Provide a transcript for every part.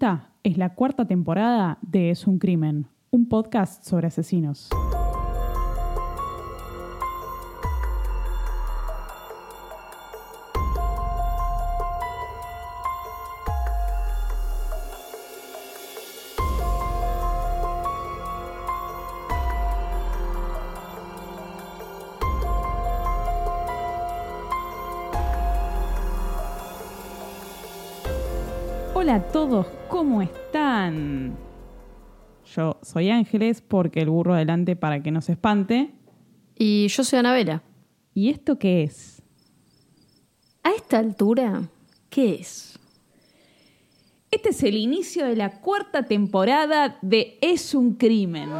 Esta es la cuarta temporada de Es un crimen, un podcast sobre asesinos. Soy Ángeles porque el burro adelante para que no se espante. Y yo soy Anabela. ¿Y esto qué es? A esta altura, ¿qué es? Este es el inicio de la cuarta temporada de Es un crimen.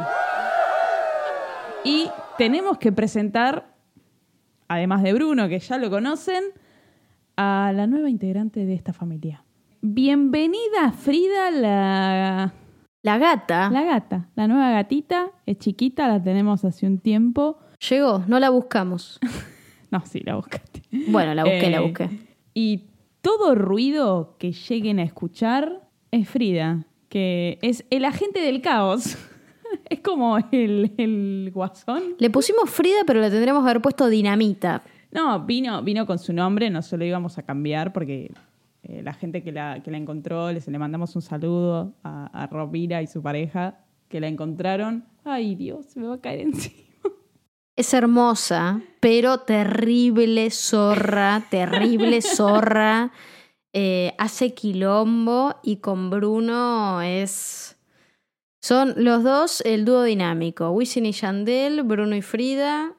Y tenemos que presentar, además de Bruno, que ya lo conocen, a la nueva integrante de esta familia. Bienvenida Frida, la, La gata la gata, la nueva gatita. Es chiquita, la tenemos hace un tiempo. llegó, no la buscamos. No, sí, la buscaste. Bueno, la busqué, la Eh, busqué. Y todo ruido que lleguen a escuchar es Frida, que es el agente del caos. es como el, el guasón. Le pusimos Frida, pero le tendremos que haber puesto dinamita. No, vino, vino con su nombre, no se lo íbamos a cambiar porque eh, la gente que la, que la encontró, les le mandamos un saludo a, a Rovira y su pareja que la encontraron. Ay, Dios, se me va a caer encima. Es hermosa, pero terrible zorra, terrible zorra. Eh, hace quilombo y con Bruno es... Son los dos el dúo dinámico. Wisin y Yandel, Bruno y Frida,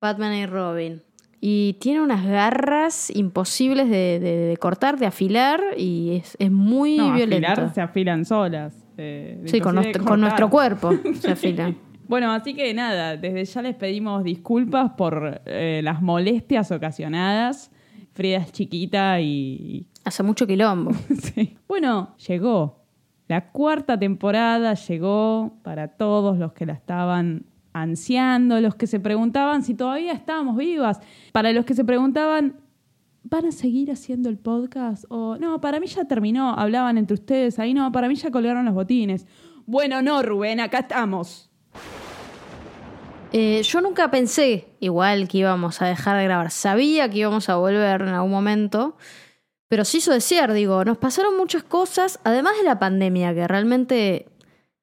Batman y Robin. Y tiene unas garras imposibles de, de- de cortar, de afilar y es, es muy No, violento. afilar se afilan solas. eh, Sí, con nuestro, con nuestro cortar. cuerpo se afila. Bueno, así que nada, desde ya les pedimos disculpas por eh, las molestias ocasionadas. Frida es chiquita y... Hace mucho quilombo. sí. Bueno, llegó. La cuarta temporada llegó para todos los que la estaban ansiando, los que se preguntaban si todavía estábamos vivas, para los que se preguntaban, ¿van a seguir haciendo el podcast? O no, para mí ya terminó, hablaban entre ustedes, ahí no, para mí ya colgaron los botines. Bueno, no, Rubén, acá estamos. Eh, yo nunca pensé, igual, que íbamos a dejar de grabar. Sabía que íbamos a volver en algún momento, pero se hizo desear, digo, nos pasaron muchas cosas, además de la pandemia, que realmente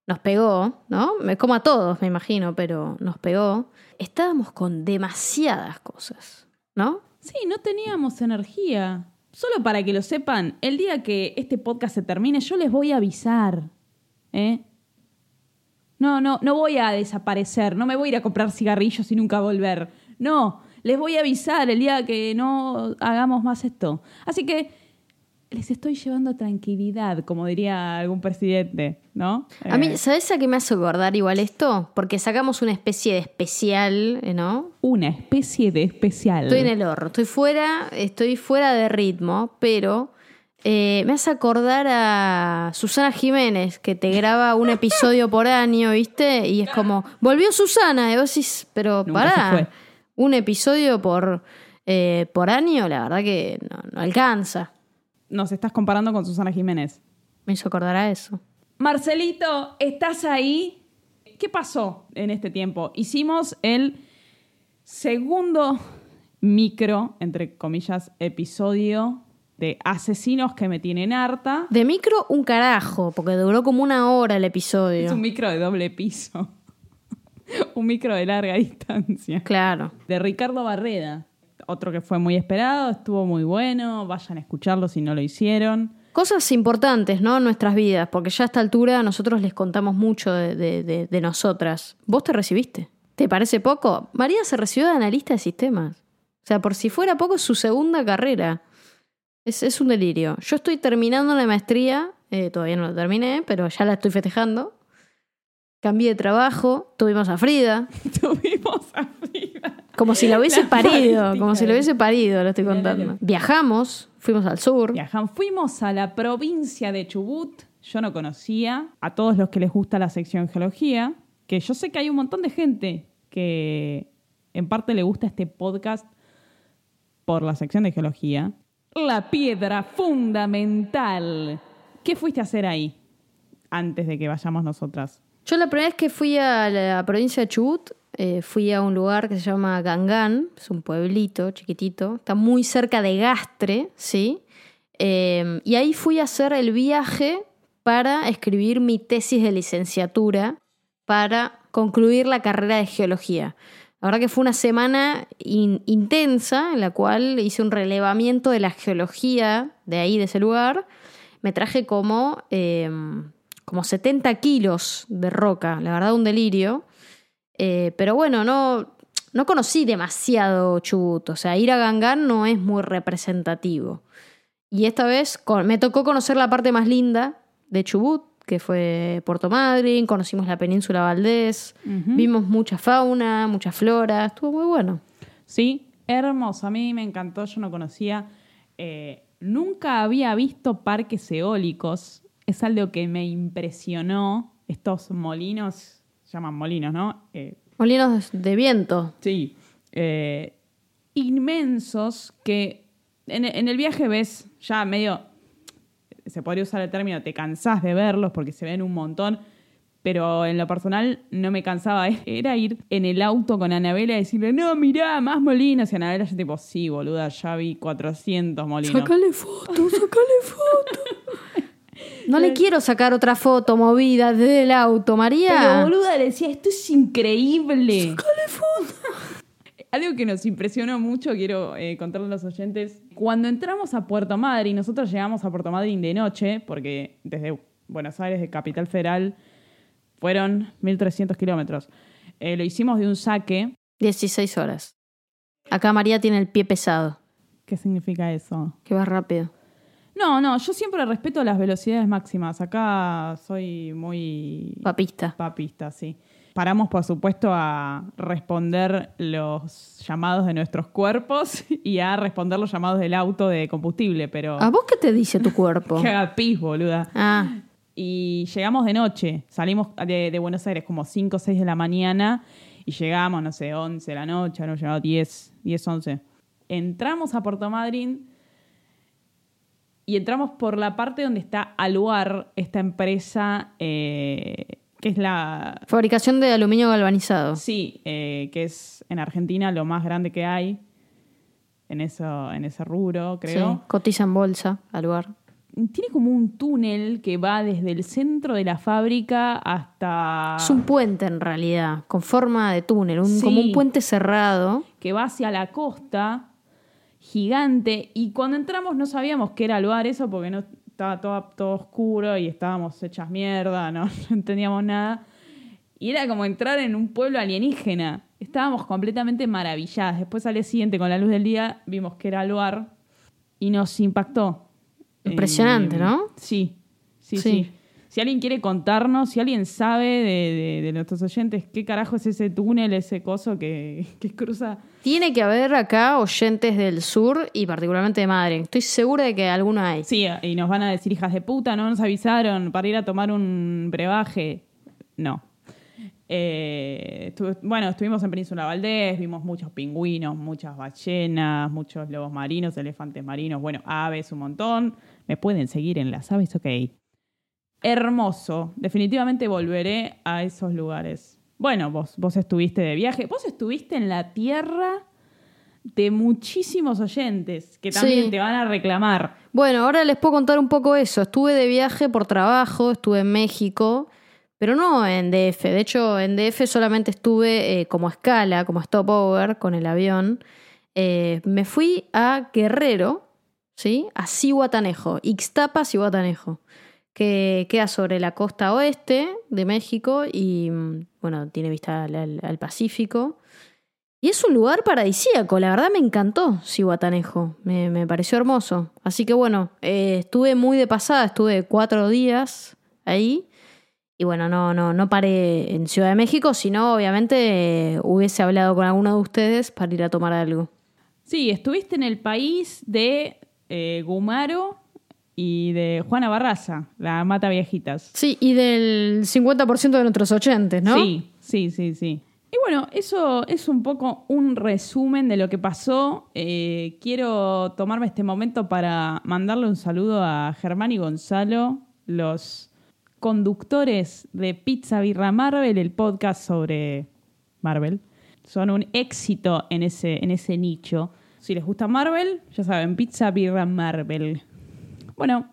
nos pegó, ¿no? Como a todos, me imagino, pero nos pegó. Estábamos con demasiadas cosas, ¿no? Sí, no teníamos energía. Solo para que lo sepan, el día que este podcast se termine, yo les voy a avisar. ¿Eh? No, no, no voy a desaparecer, no me voy a ir a comprar cigarrillos y nunca volver. No, les voy a avisar el día que no hagamos más esto. Así que les estoy llevando tranquilidad, como diría algún presidente, ¿no? A mí, Eh, ¿sabes a qué me hace acordar igual esto? Porque sacamos una especie de especial, ¿eh, ¿no? una especie de especial. Estoy en el horno, estoy fuera, estoy fuera de ritmo, pero eh, me hace acordar a Susana Jiménez, que te graba un episodio por año, ¿viste? Y es como, volvió Susana, y vos decís, pero Nunca pará, un episodio por, eh, por año, la verdad que no, no alcanza. Nos estás comparando con Susana Jiménez. Me hizo acordar a eso. Marcelito, ¿estás ahí? ¿Qué pasó en este tiempo? Hicimos el segundo micro, entre comillas, episodio de asesinos que me tienen harta. De micro, un carajo, porque duró como una hora el episodio. Es un micro de doble piso. un micro de larga distancia. Claro. De Ricardo Barreda. Otro que fue muy esperado, estuvo muy bueno. Vayan a escucharlo si no lo hicieron. Cosas importantes, ¿no? En nuestras vidas, porque ya a esta altura nosotros les contamos mucho de, de- de- de nosotras. ¿Vos te recibiste? ¿Te parece poco? María se recibió de analista de sistemas. O sea, por si fuera poco, es su segunda carrera. Es, es un delirio. Yo estoy terminando la maestría, eh, todavía no la terminé, pero ya la estoy festejando. Cambié de trabajo, tuvimos a Frida, Tuvimos a Frida. Como si la hubiese La parido, como si de- hubiese parido, lo estoy contando. Viajamos, fuimos al sur. Viajan. Fuimos a la provincia de Chubut. Yo no conocía a todos los que les gusta la sección geología, que yo sé que hay un montón de gente que en parte le gusta este podcast por la sección de geología. La piedra fundamental ¿Qué fuiste a hacer ahí antes de que vayamos nosotras? Yo la primera vez que fui a la provincia de Chubut, eh, fui a un lugar que se llama Gangán, es un pueblito chiquitito, está muy cerca de Gastre, ¿sí? Eh, y ahí fui a hacer el viaje para escribir mi tesis de licenciatura para concluir la carrera de geología. La verdad que fue una semana in- intensa en la cual hice un relevamiento de la geología de ahí, de ese lugar. Me traje como, eh, como 70 kilos de roca, la verdad un delirio. Eh, pero bueno, no, no conocí demasiado Chubut, o sea, ir a Gangán no es muy representativo. Y esta vez con- me tocó conocer la parte más linda de Chubut, que fue Puerto Madryn, conocimos la península Valdés, vimos mucha fauna, mucha flora, estuvo muy bueno. Sí, hermoso. A mí me encantó, yo no conocía. eh, nunca había visto parques eólicos. Es algo que me impresionó. Estos molinos, se llaman molinos, ¿no? Eh, Molinos de viento. Sí. eh, inmensos que en, en el viaje ves ya medio, se podría usar el término, te cansás de verlos porque se ven un montón, pero en lo personal no me cansaba. Era ir en el auto con Anabela y decirle, no, mirá, más molinos. Y Anabela yo tipo, sí, boluda, ya vi 400 molinos. Sácale foto, sácale foto. No le quiero sacar otra foto movida desde el auto, María. Pero boluda le decía, esto es increíble. Algo que nos impresionó mucho, quiero eh, contarle a los oyentes. Cuando entramos a Puerto Madryn, nosotros llegamos a Puerto Madryn de noche, porque desde Buenos Aires, de Capital Federal, fueron 1.300 kilómetros. Eh, lo hicimos de un saque. 16 horas. Acá María tiene el pie pesado, ¿Qué significa eso? que va rápido. No, no, yo siempre respeto las velocidades máximas. Acá soy muy Papista. papista, sí. Paramos, por supuesto, a responder los llamados de nuestros cuerpos y a responder los llamados del auto de combustible, pero... ¿A vos qué te dice tu cuerpo? Que haga pis, boluda. Ah, Y llegamos de noche. Salimos de, de Buenos Aires como 5 o 6 de la mañana y llegamos, no sé, 11 de la noche, no llegamos 10, 10, 11. Entramos a Puerto Madryn y entramos por la parte donde está Aluar, esta empresa eh, que es la... fabricación de aluminio galvanizado. Sí, eh, que es en Argentina lo más grande que hay en, eso, en ese rubro, creo. Sí, cotiza en bolsa al lugar. Tiene como un túnel que va desde el centro de la fábrica hasta... Es un puente en realidad, con forma de túnel, un- Sí. como un puente cerrado. que va hacia la costa, gigante, y cuando entramos no sabíamos qué era el lugar eso porque no estaba todo, todo oscuro y estábamos hechas mierda, ¿no? no entendíamos nada. Y era como entrar en un pueblo alienígena. Estábamos completamente maravilladas. Después al día siguiente, con la luz del día, vimos que era el lugar y nos impactó. Impresionante, Eh, ¿no? Sí, sí, Sí. sí. Si alguien quiere contarnos, si alguien sabe de, de- de nuestros oyentes qué carajo es ese túnel, ese coso que, que cruza Tiene que haber acá oyentes del sur y particularmente de Madrid. Estoy segura de que alguno hay. Sí, y nos van a decir hijas de puta, no nos avisaron para ir a tomar un brebaje. No. Eh, bueno, estuvimos en Península Valdés, vimos muchos pingüinos, muchas ballenas, muchos lobos marinos, elefantes marinos, bueno, aves un montón. Me pueden seguir en las aves, ok. Hermoso. Definitivamente volveré a esos lugares. Bueno, vos, vos estuviste de viaje. Vos estuviste en la tierra de muchísimos oyentes que también Sí. te van a reclamar. Bueno, ahora les puedo contar un poco eso. Estuve de viaje por trabajo, estuve en México, pero no en DF. De hecho, en DF solamente estuve eh, como escala, como stopover con el avión. Eh, me fui a Guerrero, ¿sí? A Cihuatanejo, Ixtapa, Cihuatanejo, que queda sobre la costa oeste de México y, mm, bueno, tiene vista al, Pacífico. Y es un lugar paradisíaco, la verdad me encantó Cihuatanejo, me, me pareció hermoso. Así que bueno, eh, estuve muy de pasada, estuve cuatro días ahí. Y bueno, no, no, no paré en Ciudad de México, sino obviamente eh, hubiese hablado con alguno de ustedes para ir a tomar algo. Sí, estuviste en el país de eh, Gumaro y de Juana Barraza, la Mata Viejitas. Sí, y del 50% de nuestros oyentes, ¿no? Sí, sí, sí, sí. Y bueno, eso es un poco un resumen de lo que pasó. Eh, quiero tomarme este momento para mandarle un saludo a Germán y Gonzalo, los conductores de Pizza Birra Marvel, el podcast sobre Marvel. Son un éxito en ese, en ese nicho. Si les gusta Marvel, ya saben, Pizza Birra Marvel. Bueno,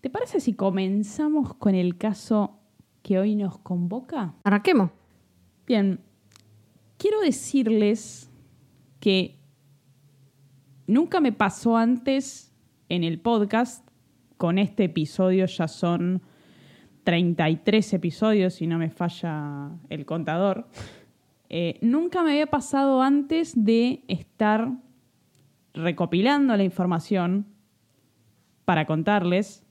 ¿te parece si comenzamos con el caso que hoy nos convoca? Arranquemos. Bien, quiero decirles que nunca me pasó antes en el podcast. Con este episodio ya son 33 episodios, si no me falla el contador. Eh, nunca me había pasado antes de estar recopilando la información para contarles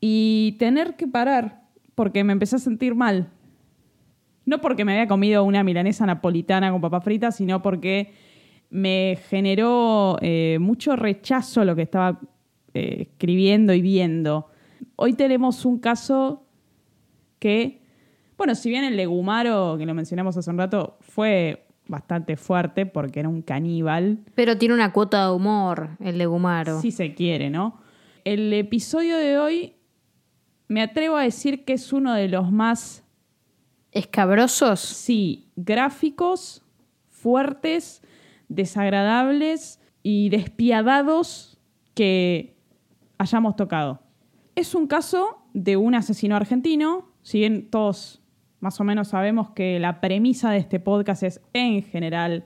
y tener que parar porque me empecé a sentir mal. No porque me había comido una milanesa napolitana con papas fritas, sino porque me generó eh, mucho rechazo lo que estaba eh, escribiendo y viendo. Hoy tenemos un caso que, bueno, si bien el legumaro, que lo mencionamos hace un rato, fue bastante fuerte porque era un caníbal. Pero tiene una cuota de humor el legumaro. Si se quiere, ¿no? El episodio de hoy me atrevo a decir que es uno de los más, ¿Escabrosos? sí, gráficos, fuertes, desagradables y despiadados que hayamos tocado. Es un caso de un asesino argentino, si bien todos más o menos sabemos que la premisa de este podcast es en general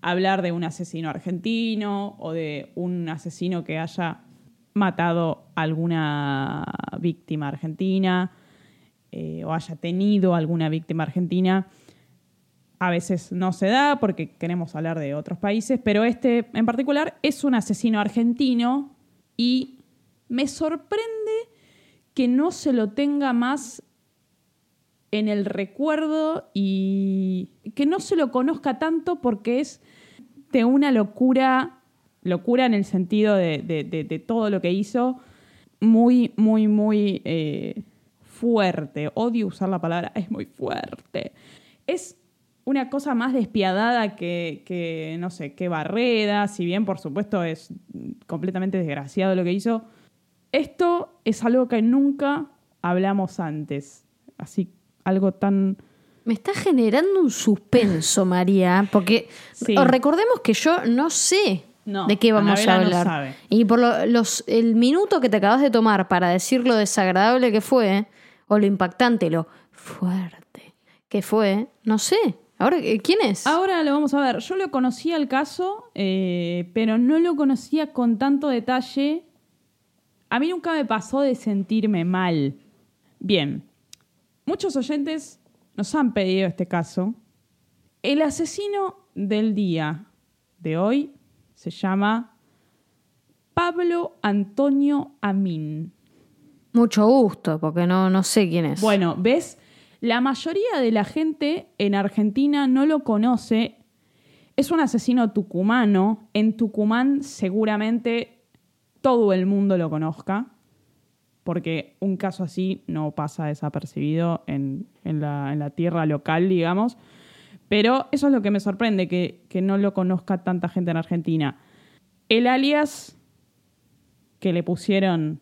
hablar de un asesino argentino o de un asesino que haya matado alguna víctima argentina eh, o haya tenido alguna víctima argentina. A veces no se da porque queremos hablar de otros países, pero este en particular es un asesino argentino y me sorprende que no se lo tenga más en el recuerdo y que no se lo conozca tanto porque es de una locura, locura en el sentido de, de- de- de todo lo que hizo, muy, muy, muy eh, fuerte. Odio usar la palabra, es muy fuerte. Es una cosa más despiadada que, que, no sé, que Barreda, si bien por supuesto es completamente desgraciado lo que hizo. Esto es algo que nunca hablamos antes. Así, algo tan... Me está generando un suspenso, María, porque Sí. recordemos que yo no sé No, de qué vamos a no hablar. sabe. Y por lo- los, el minuto que te acabas de tomar para decir lo desagradable que fue, o lo impactante, lo fuerte que fue, no sé. Ahora, eh, ¿quién es? Ahora lo vamos a ver. Yo lo conocía el caso, eh, pero no lo conocía con tanto detalle. A mí nunca me pasó de sentirme mal. Bien, muchos oyentes nos han pedido este caso. El asesino del día de hoy se llama Pablo Antonio Amin. Mucho gusto, porque no, no sé quién es. Bueno, ¿ves? La mayoría de la gente en Argentina no lo conoce. Es un asesino tucumano. En Tucumán seguramente todo el mundo lo conozca, porque un caso así no pasa desapercibido en, en la, en la tierra local, digamos. Pero eso es lo que me sorprende, que, que no lo conozca tanta gente en Argentina. El alias que le pusieron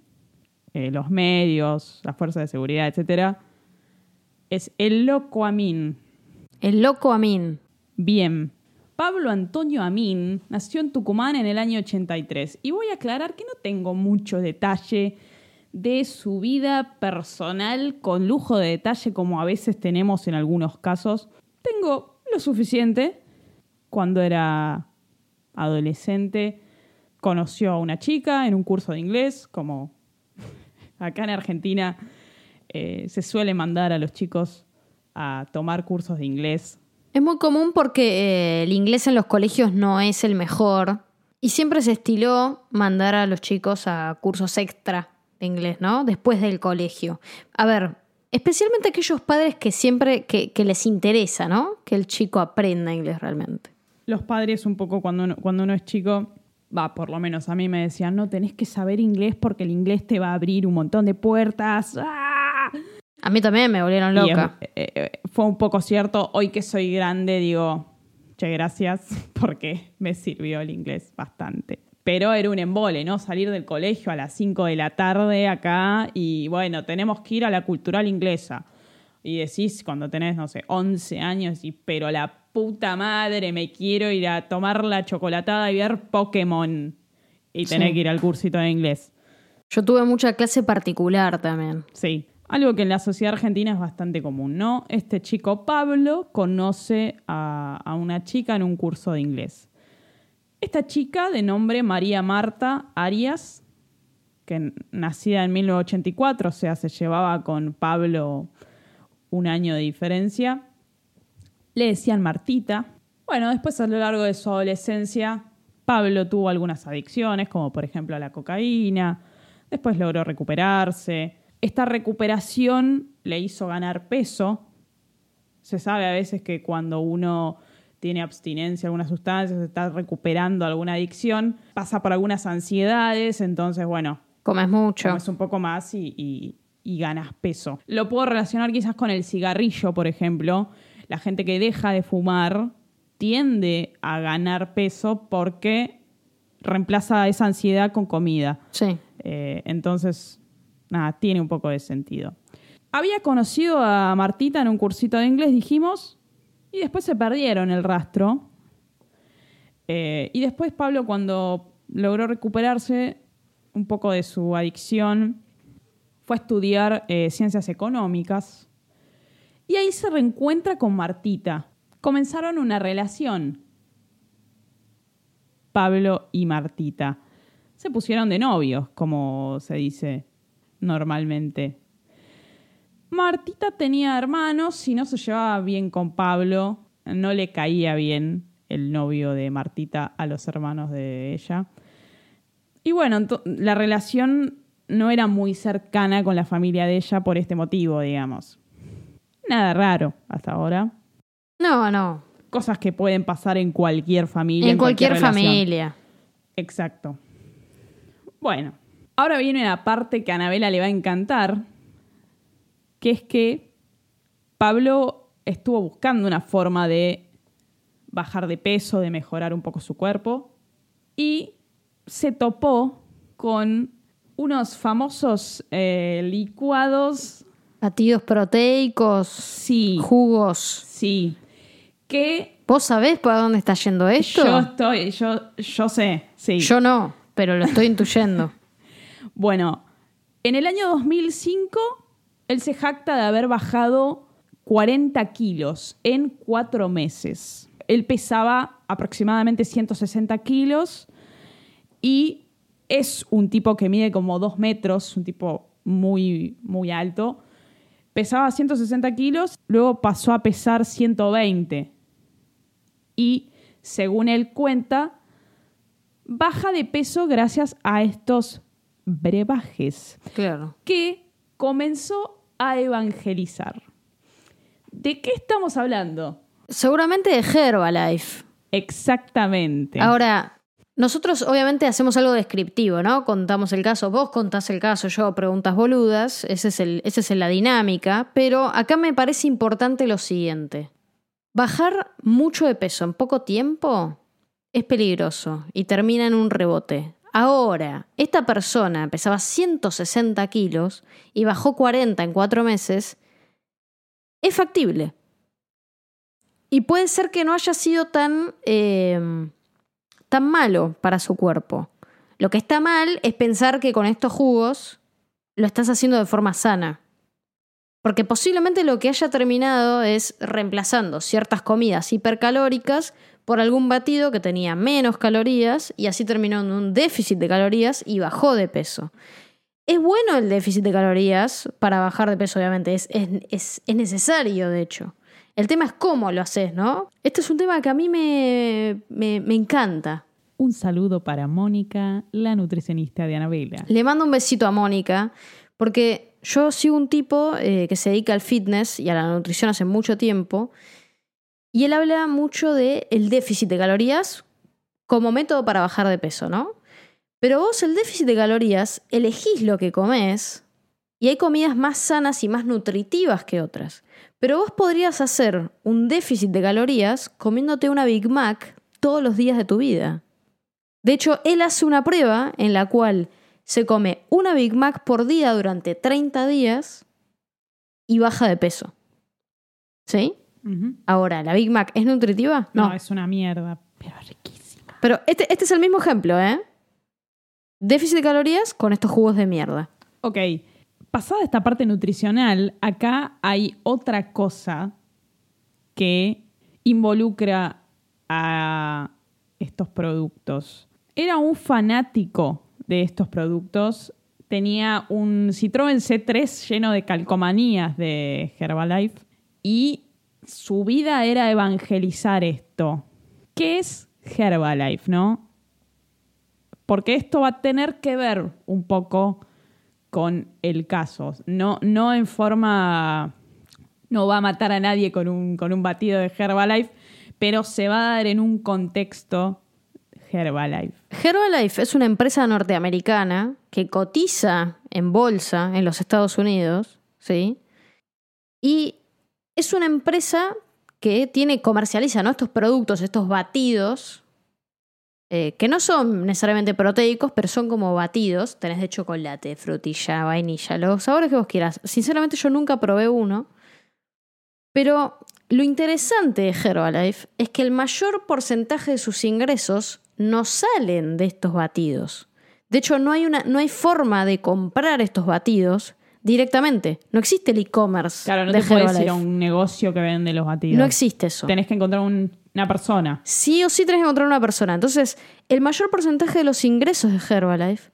eh, los medios, las fuerzas de seguridad, etcétera, es el loco Amin. El loco Amin. Bien. Pablo Antonio Amin nació en Tucumán en el año 83 y voy a aclarar que no tengo mucho detalle de su vida personal con lujo de detalle como a veces tenemos en algunos casos. Tengo lo suficiente. Cuando era adolescente conoció a una chica en un curso de inglés, como acá en Argentina eh, se suele mandar a los chicos a tomar cursos de inglés Es muy común porque eh, el inglés en los colegios no es el mejor y siempre se estiló mandar a los chicos a cursos extra de inglés, ¿no? Después del colegio. A ver, especialmente aquellos padres que siempre, que, que les interesa, ¿no? Que el chico aprenda inglés realmente. los padres un poco cuando uno, cuando uno es chico, va, por lo menos a mí me decían, no, tenés que saber inglés porque el inglés te va a abrir un montón de puertas. ¡Ah! A mí también me volvieron loca. es- eh, eh, fue un poco cierto, hoy que soy grande digo, che, gracias porque me sirvió el inglés bastante. Pero era un embole, ¿no? Salir del colegio a las 5 de la tarde acá y bueno, tenemos que ir a la cultural inglesa. Y decís cuando tenés, no sé, 11 años, y pero la puta madre, me quiero ir a tomar la chocolatada y ver Pokémon. Y tener Sí. que ir al cursito de inglés. Yo tuve mucha clase particular también. Sí. Algo que en la sociedad argentina es bastante común, ¿no? Este chico Pablo conoce a, a una chica en un curso de inglés. Esta chica, de nombre María Marta Arias, que nacida en 1984, o sea, se llevaba con Pablo un año de diferencia, le decían Martita. Bueno, después a lo largo de su adolescencia, Pablo tuvo algunas adicciones, como por ejemplo a la cocaína, después logró recuperarse. Esta recuperación le hizo ganar peso. Se sabe a veces que cuando uno tiene abstinencia a alguna sustancia, se está recuperando alguna adicción, pasa por algunas ansiedades, entonces, bueno, Comes mucho. comes un poco más y, y- y ganas peso. Lo puedo relacionar quizás con el cigarrillo, por ejemplo. La gente que deja de fumar tiende a ganar peso porque reemplaza esa ansiedad con comida. Sí. Eh, entonces, nada, tiene un poco de sentido. Había conocido a Martita en un cursito de inglés, dijimos, y después se perdieron el rastro. Eh, y después Pablo, cuando logró recuperarse un poco de su adicción, fue a estudiar eh, ciencias económicas. Y ahí se reencuentra con Martita. Comenzaron una relación. Pablo y Martita. Se pusieron de novios, como se dice normalmente. Martita tenía hermanos y no se llevaba bien con Pablo. No le caía bien el novio de Martita a los hermanos de ella. Y bueno, la relación no era muy cercana con la familia de ella por este motivo, digamos. Nada raro hasta ahora. No, no. Cosas que pueden pasar en cualquier familia. En cualquier, relación. familia. Exacto. Bueno, ahora viene la parte que a Anabela le va a encantar, que es que Pablo estuvo buscando una forma de bajar de peso, de mejorar un poco su cuerpo, y se topó con unos famosos eh, licuados, Batidos proteicos, sí, jugos. sí, que ¿Vos sabés para dónde está yendo esto? yo estoy, yo, yo sé, sí. Yo no, pero lo estoy intuyendo. Bueno, en el año 2005, él se jacta de haber bajado 40 kilos en cuatro meses. Él pesaba aproximadamente 160 kilos y es un tipo que mide como dos metros, un tipo muy, muy alto. Pesaba 160 kilos, luego pasó a pesar 120. Y según él cuenta, baja de peso gracias a estos brebajes Claro. que comenzó a evangelizar. ¿De qué estamos hablando? Seguramente de Herbalife. Exactamente. Ahora, nosotros obviamente hacemos algo descriptivo, ¿no? Contamos el caso, vos contás el caso, yo preguntas boludas, esa es, el, esa es la dinámica, pero acá me parece importante lo siguiente. Bajar mucho de peso en poco tiempo es peligroso y termina en un rebote. Ahora, esta persona pesaba 160 kilos y bajó 40 en cuatro meses, es factible. Y puede ser que no haya sido tan, eh, tan malo para su cuerpo. Lo que está mal es pensar que con estos jugos lo estás haciendo de forma sana. Porque posiblemente lo que haya terminado es reemplazando ciertas comidas hipercalóricas por algún batido que tenía menos calorías y así terminó en un déficit de calorías y bajó de peso. Es bueno el déficit de calorías para bajar de peso, obviamente, es, es, es, es necesario, de hecho. El tema es cómo lo haces, ¿no? Este es un tema que a mí me, me, me encanta. Un saludo para Mónica, la nutricionista de Anabela. Le mando un besito a Mónica, porque yo sigo un tipo eh, que se dedica al fitness y a la nutrición hace mucho tiempo, y él habla mucho del el déficit de calorías como método para bajar de peso, ¿no? Pero vos el déficit de calorías elegís lo que comes y hay comidas más sanas y más nutritivas que otras. Pero vos podrías hacer un déficit de calorías comiéndote una Big Mac todos los días de tu vida. De hecho, él hace una prueba en la cual se come una Big Mac por día durante 30 días y baja de peso. ¿Sí? Ahora, ¿la Big Mac es nutritiva? No, No. es una mierda, pero riquísima. Pero este, este es el mismo ejemplo, ¿eh? Déficit de calorías con estos jugos de mierda. Ok, pasada esta parte nutricional, acá hay otra cosa que involucra a estos productos. Era un fanático de estos productos. Tenía un Citroën C3 lleno de calcomanías de Herbalife y su vida era evangelizar esto. ¿Qué es Herbalife, no? Porque esto va a tener que ver un poco con el caso. No, no en forma. No va a matar a nadie con un, con un batido de Herbalife, pero se va a dar en un contexto Herbalife. Herbalife es una empresa norteamericana que cotiza en bolsa en los Estados Unidos, ¿sí? Y es una empresa que tiene, comercializa ¿no? estos productos, estos batidos, eh, que no son necesariamente proteicos, pero son como batidos. Tenés de chocolate, frutilla, vainilla, los sabores que vos quieras. Sinceramente yo nunca probé uno. Pero lo interesante de Herbalife es que el mayor porcentaje de sus ingresos no salen de estos batidos. De hecho, no hay, una, no hay forma de comprar estos batidos directamente. No existe el e-commerce Claro, no de te puedes ir a un negocio que vende los batidos. No existe eso. Tenés que encontrar un- una persona. Sí o sí tenés que encontrar una persona. Entonces, el mayor porcentaje de los ingresos de Herbalife,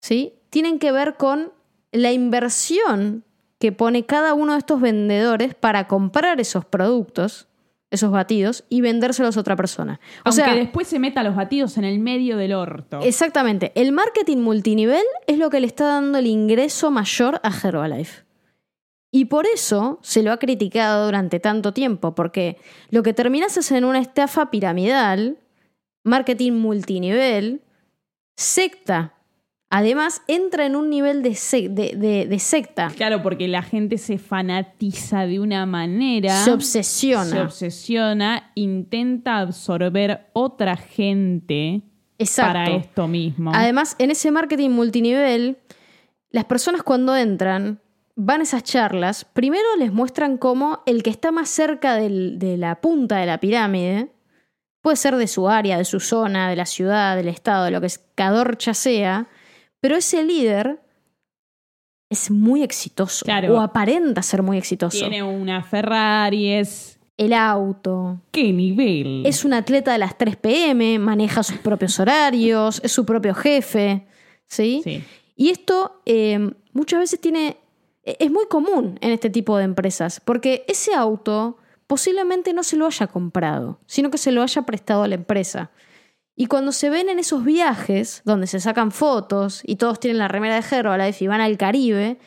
¿sí? Tienen que ver con la inversión que pone cada uno de estos vendedores para comprar esos productos, esos batidos, y vendérselos a otra persona. O Aunque sea, después se meta los batidos en el medio del orto. exactamente, el marketing multinivel es lo que le está dando el ingreso mayor a Herbalife. Y por eso se lo ha criticado durante tanto tiempo, porque lo que terminas es en una estafa piramidal, marketing multinivel, secta. Además, entra en un nivel de, sec- de- de- de secta. Claro, porque la gente se fanatiza de una manera. Se obsesiona. Se obsesiona, intenta absorber otra gente Exacto. para esto mismo. Además, en ese marketing multinivel, las personas cuando entran van a esas charlas, primero les muestran cómo el que está más cerca del- de la punta de la pirámide, puede ser de su área, de su zona, de la ciudad, del estado, de lo que es cadorcha sea, pero ese líder es muy exitoso Claro. o aparenta ser muy exitoso. Tiene una Ferrari, es. El auto, ¿Qué nivel? es un atleta de las 3 pm, maneja sus propios horarios, es su propio jefe, ¿sí? Sí. Y esto eh, muchas veces tiene. e- Es muy común en este tipo de empresas, porque ese auto posiblemente no se lo haya comprado, sino que se lo haya prestado a la empresa. Y cuando se ven en esos viajes, donde se sacan fotos y todos tienen la remera de Herbalife y van al Caribe,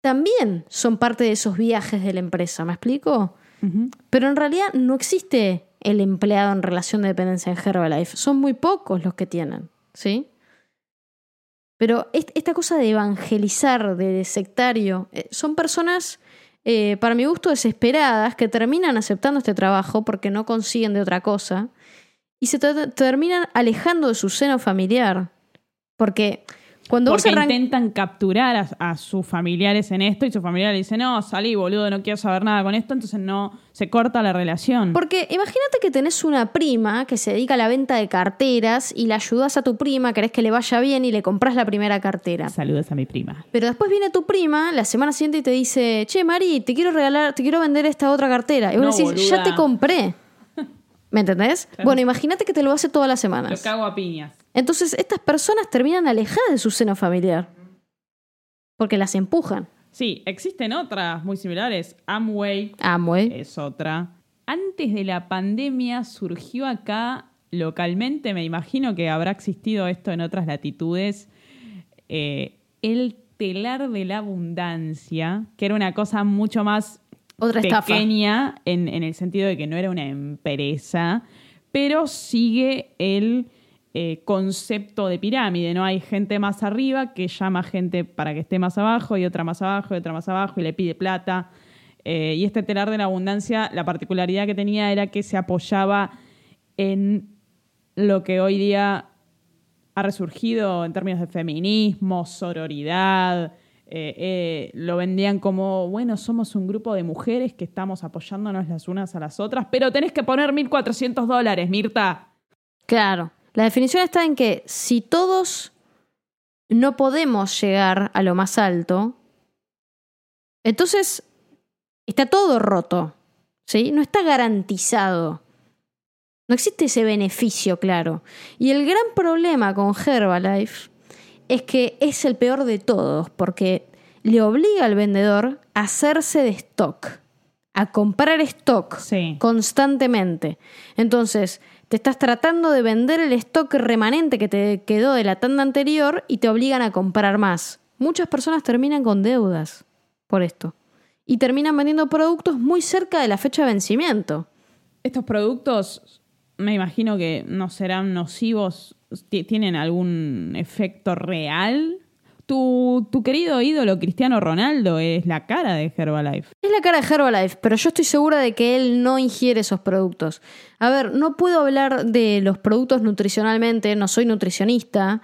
también son parte de esos viajes de la empresa, ¿me explico? Pero en realidad no existe el empleado en relación de dependencia en Herbalife. Son muy pocos los que tienen, ¿sí? Pero est- esta cosa de evangelizar, de, de sectario, eh, son personas, eh, para mi gusto, desesperadas que terminan aceptando este trabajo porque no consiguen de otra cosa y se te- terminan alejando de su seno familiar. Porque cuando Porque intentan capturar a, a sus familiares en esto y sus familiares dicen, no, salí, boludo, no quiero saber nada con esto, entonces no, se corta la relación. Porque imagínate que tenés una prima que se dedica a la venta de carteras y la ayudas a tu prima, querés que le vaya bien y le compras la primera cartera. Saludos a mi prima. Pero después viene tu prima la semana siguiente y te dice, che, Mari, te quiero regalar, te quiero vender esta otra cartera. Y vos No, decís, boluda. ya te compré. ¿Me entendés? Claro. Bueno, imagínate que te lo hace todas las Lo semanas. cago a piñas. Entonces, estas personas terminan alejadas de su seno familiar. Porque las empujan. Sí, existen otras muy similares. Amway Amway. es otra. Antes de la pandemia surgió acá localmente, me imagino que habrá existido esto en otras latitudes, eh, el telar de la abundancia, que era una cosa mucho más Otra pequeña en, en el sentido de que no era una empresa, pero sigue el eh, concepto de pirámide, ¿no? Hay gente más arriba que llama gente para que esté más abajo y otra más abajo y otra más abajo y le pide plata. Eh, y este telar de la abundancia, la particularidad que tenía era que se apoyaba en lo que hoy día ha resurgido en términos de feminismo, sororidad. Eh, eh, lo vendían como, bueno, somos un grupo de mujeres que estamos apoyándonos las unas a las otras, pero tenés que poner 1.400 dólares, Mirta. Claro. La definición está en que si todos no podemos llegar a lo más alto, entonces está todo roto. ¿Sí? No está garantizado. No existe ese beneficio claro. Y el gran problema con Herbalife es que es el peor de todos, porque le obliga al vendedor a hacerse de stock, a comprar stock Sí. constantemente. Entonces, te estás tratando de vender el stock remanente que te quedó de la tanda anterior y te obligan a comprar más. Muchas personas terminan con deudas por esto. Y terminan vendiendo productos muy cerca de la fecha de vencimiento. Estos productos, me imagino que no serán nocivos, tienen algún efecto real. Tu, tu querido ídolo Cristiano Ronaldo es la cara de Herbalife. Es la cara de Herbalife, pero yo estoy segura de que él no ingiere esos productos. A ver, no puedo hablar de los productos nutricionalmente, no soy nutricionista,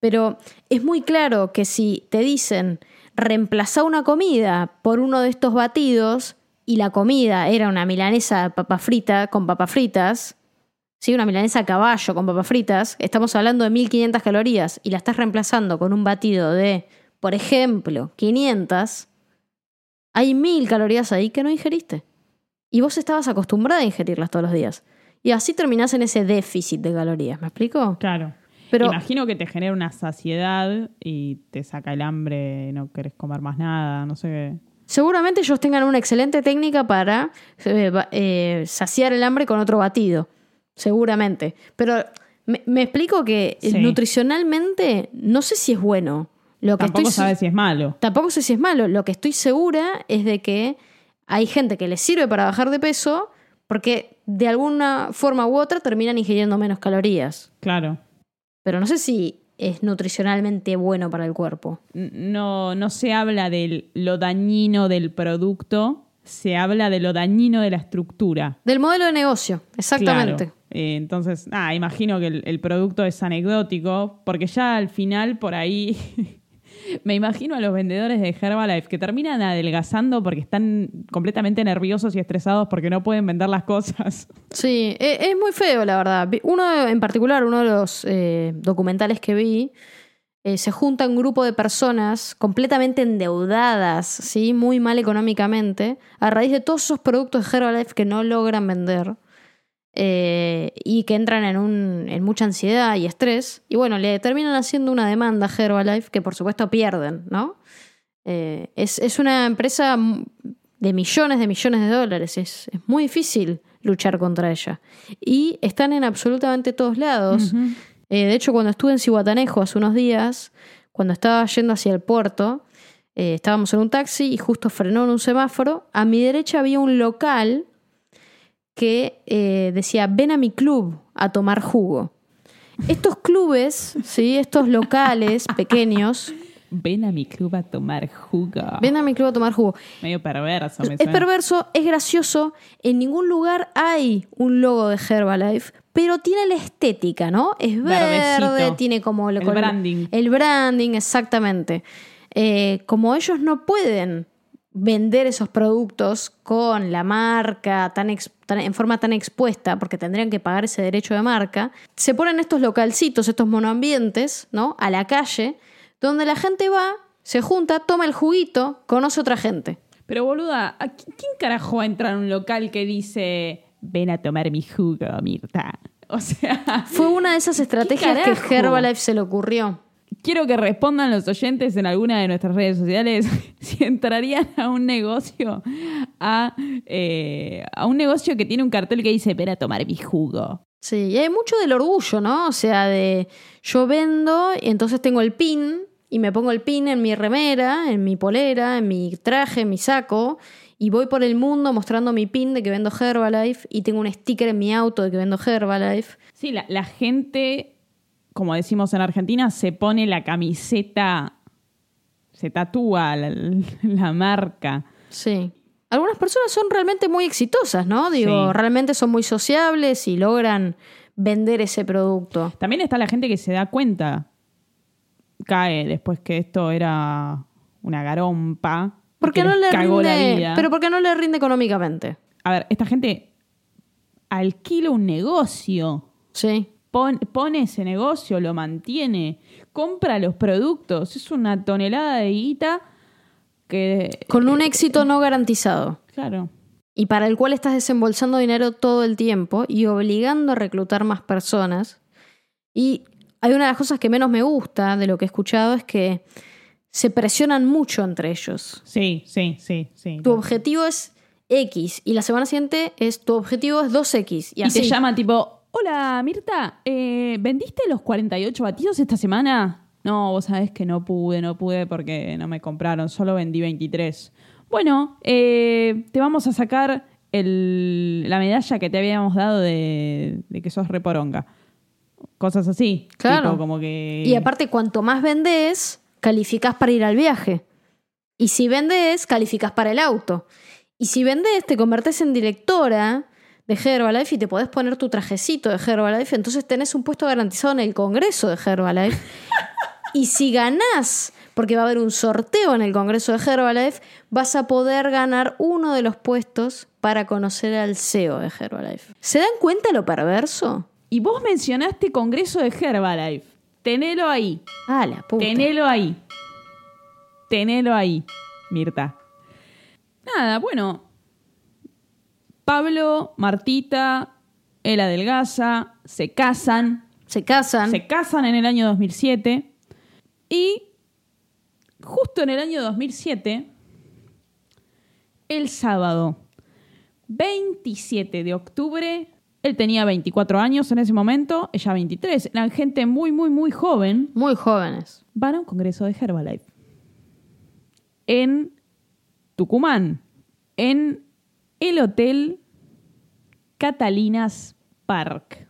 pero es muy claro que si te dicen reemplazar una comida por uno de estos batidos y la comida era una milanesa de papa frita con papas fritas, ¿sí? una milanesa a caballo con papas fritas, estamos hablando de 1500 calorías y la estás reemplazando con un batido de, por ejemplo, 500, hay mil calorías ahí que no ingeriste. Y vos estabas acostumbrada a ingerirlas todos los días. Y así terminás en ese déficit de calorías, ¿me explico? Claro. Pero Imagino que te genera una saciedad y te saca el hambre, no querés comer más nada, no sé qué. seguramente ellos tengan una excelente técnica para eh, eh, saciar el hambre con otro batido. Seguramente. Pero me, me explico que Sí. nutricionalmente no sé si es bueno. Lo que Tampoco estoy sabes si es malo. Tampoco sé si es malo. Lo que estoy segura es de que hay gente que les sirve para bajar de peso porque de alguna forma u otra terminan ingiriendo menos calorías. Claro. Pero no sé si es nutricionalmente bueno para el cuerpo. No, no se habla de lo dañino del producto, se habla de lo dañino de la estructura. Del modelo de negocio, exactamente. Claro. Eh, entonces, ah, imagino que el, el producto es anecdótico, porque ya al final por ahí me imagino a los vendedores de Herbalife que terminan adelgazando porque están completamente nerviosos y estresados porque no pueden vender las cosas. Sí, e- es muy feo, la verdad. Uno en particular, uno de los eh, documentales que vi, eh, se junta un grupo de personas completamente endeudadas, ¿sí? muy mal económicamente, a raíz de todos esos productos de Herbalife que no logran vender eh, y que entran en, un, en mucha ansiedad y estrés. Y bueno, le terminan haciendo una demanda a Herbalife que por supuesto pierden, ¿no? Eh, es, es una empresa de millones de millones de dólares. Es, es muy difícil luchar contra ella. Y están en absolutamente todos lados. Eh, de hecho, cuando estuve en Cihuatanejo hace unos días, cuando estaba yendo hacia el puerto, eh, estábamos en un taxi y justo frenó en un semáforo. A mi derecha había un local que eh, decía, ven a mi club a tomar jugo. Estos clubes, ¿sí? estos locales pequeños, Ven a mi club a tomar jugo. ven a mi club a tomar jugo. Medio perverso. Me Es suena. perverso, es gracioso. En ningún lugar hay un logo de Herbalife, pero tiene la estética, ¿no? Es Verdecito. verde, tiene como El branding. El branding, exactamente. Eh, como ellos no pueden vender esos productos con la marca tan, ex- tan- en forma tan expuesta, porque tendrían que pagar ese derecho de marca, se ponen estos localcitos, estos monoambientes, ¿no? A la calle, donde la gente va, se junta, toma el juguito, conoce otra gente. Pero boluda, ¿a qui- ¿quién carajo entra en un local que dice ven a tomar mi jugo, Mirta? O sea, Fue una de esas estrategias que? Herbalife se le ocurrió. quiero que respondan los oyentes en alguna de nuestras redes sociales si entrarían a un negocio, a, eh, a un negocio que tiene un cartel que dice ven a tomar mi jugo. Sí, y hay mucho del orgullo, ¿no? O sea, de yo vendo y entonces tengo el pin y me pongo el pin en mi remera, en mi polera, en mi traje, en mi saco y voy por el mundo mostrando mi pin de que vendo Herbalife y tengo un sticker en mi auto de que vendo Herbalife. Sí, la, la gente, como decimos en Argentina, se pone la camiseta, se tatúa la, la marca. Sí. Algunas personas son realmente muy exitosas, ¿no? Digo, Sí. realmente son muy sociables y logran vender ese producto. También está la gente que se da cuenta, cae después que esto era una garompa. ¿Por qué no le rinde? Pero ¿por qué no le rinde económicamente? A ver, esta gente alquila un negocio, Sí. pon- pone ese negocio, lo mantiene, compra los productos. Es una tonelada de guita que. Con un éxito no garantizado. Claro. y para el cual estás desembolsando dinero todo el tiempo y obligando a reclutar más personas. Y hay una de las cosas que menos me gusta de lo que he escuchado es que se presionan mucho entre ellos. Sí, sí, sí, sí. Tu objetivo es X y la semana siguiente es tu objetivo es 2X. Y, Y así. te llama tipo, hola Mirta, eh, ¿vendiste los 48 batidos esta semana? No, vos sabés que no pude, no pude porque no me compraron, solo vendí 23. Bueno, eh, te vamos a sacar el- la medalla que te habíamos dado de, de que sos reporonga. Cosas así. Claro. Tipo, como que... Y aparte, cuanto más vendes, calificás para ir al viaje. Y si vendes, calificás para el auto. Y si vendes, te convertes en directora de Herbalife y te podés poner tu trajecito de Herbalife. Entonces tenés un puesto garantizado en el Congreso de Herbalife. y si ganás, porque va a haber un sorteo en el Congreso de Herbalife, vas a poder ganar uno de los puestos para conocer al CEO de Herbalife. ¿Se dan cuenta lo perverso? Y vos mencionaste Congreso de Herbalife. Tenelo ahí. Ah, la puta. Tenelo ahí. Tenelo ahí, Mirta. Nada, bueno. Pablo, Martita, él adelgaza, se casan. Se casan. Se casan en el año 2007. Y justo en el año 2007, el sábado 27 de octubre, él tenía 24 años en ese momento, ella 23, eran gente muy, muy, muy joven Muy jóvenes. van a un congreso de Herbalife en Tucumán, en el hotel Catalinas Park.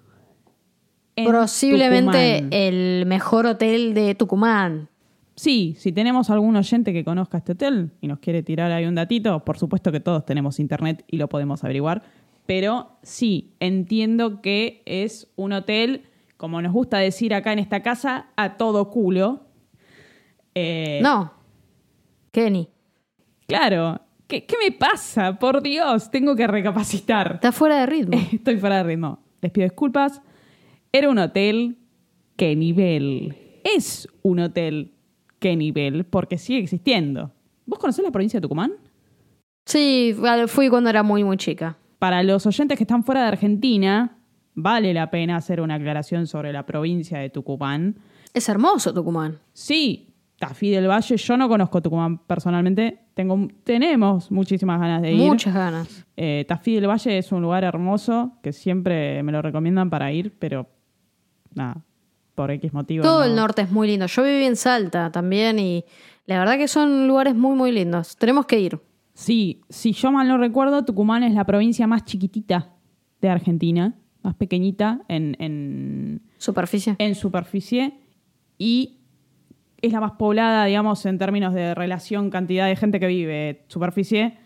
en Posiblemente Tucumán. el mejor hotel de Tucumán. Sí, si tenemos algún oyente que conozca este hotel y nos quiere tirar ahí un datito, por supuesto que todos tenemos internet y lo podemos averiguar. Pero sí, entiendo que es un hotel, como nos gusta decir acá en esta casa, a todo culo. Eh, No. Kenny. Claro. ¿Qué, qué me pasa? Por Dios, tengo que recapacitar. Está fuera de ritmo. Estoy fuera de ritmo. Les pido disculpas. Era un hotel. ¿Qué nivel? Es un hotel. ¿Qué nivel? Porque sigue existiendo. ¿Vos conocés la provincia de Tucumán? Sí, fui cuando era muy, muy chica. Para los oyentes que están fuera de Argentina, vale la pena hacer una aclaración sobre la provincia de Tucumán. Es hermoso Tucumán. Sí, Tafí del Valle, yo no conozco Tucumán personalmente. Tengo, tenemos muchísimas ganas de ir. Muchas ganas. Eh, Tafí del Valle es un lugar hermoso que siempre me lo recomiendan para ir, pero nada, por X motivo. Todo no. el norte es muy lindo. Yo viví en Salta también y la verdad que son lugares muy, muy lindos. Tenemos que ir. Sí, si yo mal no recuerdo, Tucumán es la provincia más chiquitita de Argentina, más pequeñita en, en, Superficie. en superficie y es la más poblada, digamos, en términos de relación, cantidad de gente que vive, superficie,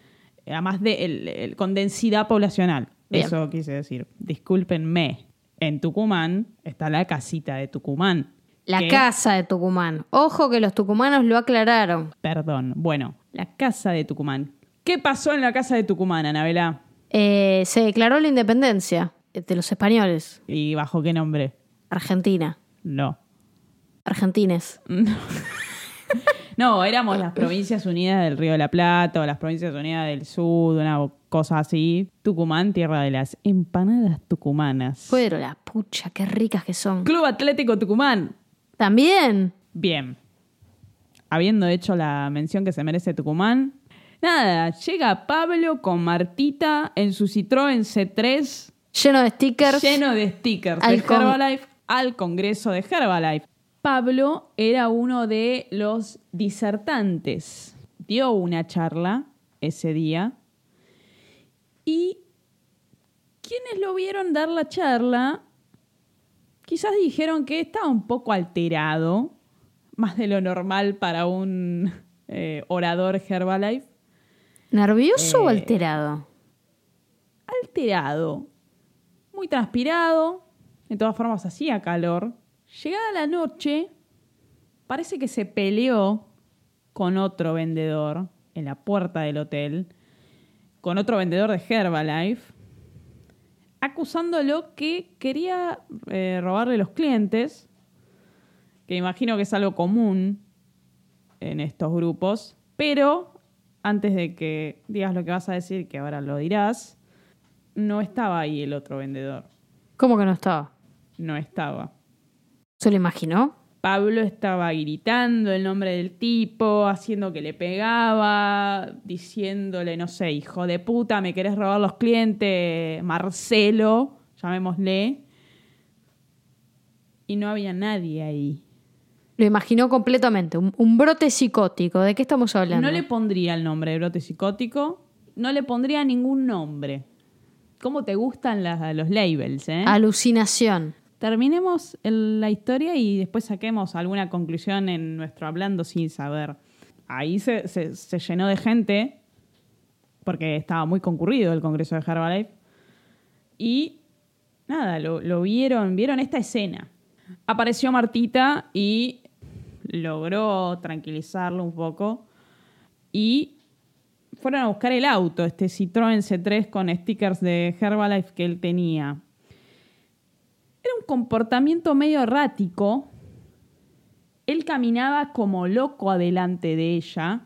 además de el- el- con densidad poblacional. Bien. Eso quise decir. Discúlpenme. En Tucumán está la casita de Tucumán. La que- casa de Tucumán. Ojo que los tucumanos lo aclararon. Perdón. Bueno, la casa de Tucumán. ¿Qué pasó en la casa de Tucumán, Anabela? Eh, se declaró la independencia de los españoles. ¿Y bajo qué nombre? Argentina. No. Argentines. No, éramos las Provincias Unidas del Río de la Plata o las Provincias Unidas del Sur, una cosa así. Tucumán, tierra de las empanadas tucumanas. Pero la pucha, qué ricas que son. Club Atlético Tucumán. También. Bien. Habiendo hecho la mención que se merece Tucumán. Nada, llega Pablo con Martita en su Citroën C3 Lleno de stickers. lleno de stickers Al de Herbalife al Congreso de Herbalife. Pablo era uno de los disertantes. Dio una charla ese día y quienes lo vieron dar la charla quizás dijeron que estaba un poco alterado, más de lo normal para un eh, orador Herbalife. ¿Nervioso o Eh, alterado? alterado, muy transpirado, De todas formas, hacía calor. Llegada la noche, parece que se peleó con otro vendedor en la puerta del hotel, con otro vendedor de Herbalife, acusándolo que quería eh, robarle los clientes, que imagino que es algo común en estos grupos, pero antes de que digas lo que vas a decir, que ahora lo dirás, no estaba ahí el otro vendedor. ¿Cómo que no estaba? No estaba. ¿Se lo imaginó? Pablo estaba gritando el nombre del tipo, haciendo que le pegaba, diciéndole, no sé, hijo de puta, me querés robar los clientes, Marcelo, llamémosle. Y no había nadie ahí. Lo imaginó completamente, un, un brote psicótico. ¿De qué estamos hablando? No le pondría el nombre de brote psicótico, no le pondría ningún nombre. ¿Cómo te gustan las- los labels, eh? Alucinación. Terminemos el- la historia y después saquemos alguna conclusión en nuestro hablando sin saber. Ahí se, se- se llenó de gente, porque estaba muy concurrido el congreso de Herbalife. Y nada, lo, lo vieron, vieron esta escena. Apareció Martita y logró tranquilizarlo un poco. Y fueron a buscar el auto, este Citroën C3 con stickers de Herbalife que él tenía. Era un comportamiento medio errático. Él caminaba como loco adelante de ella.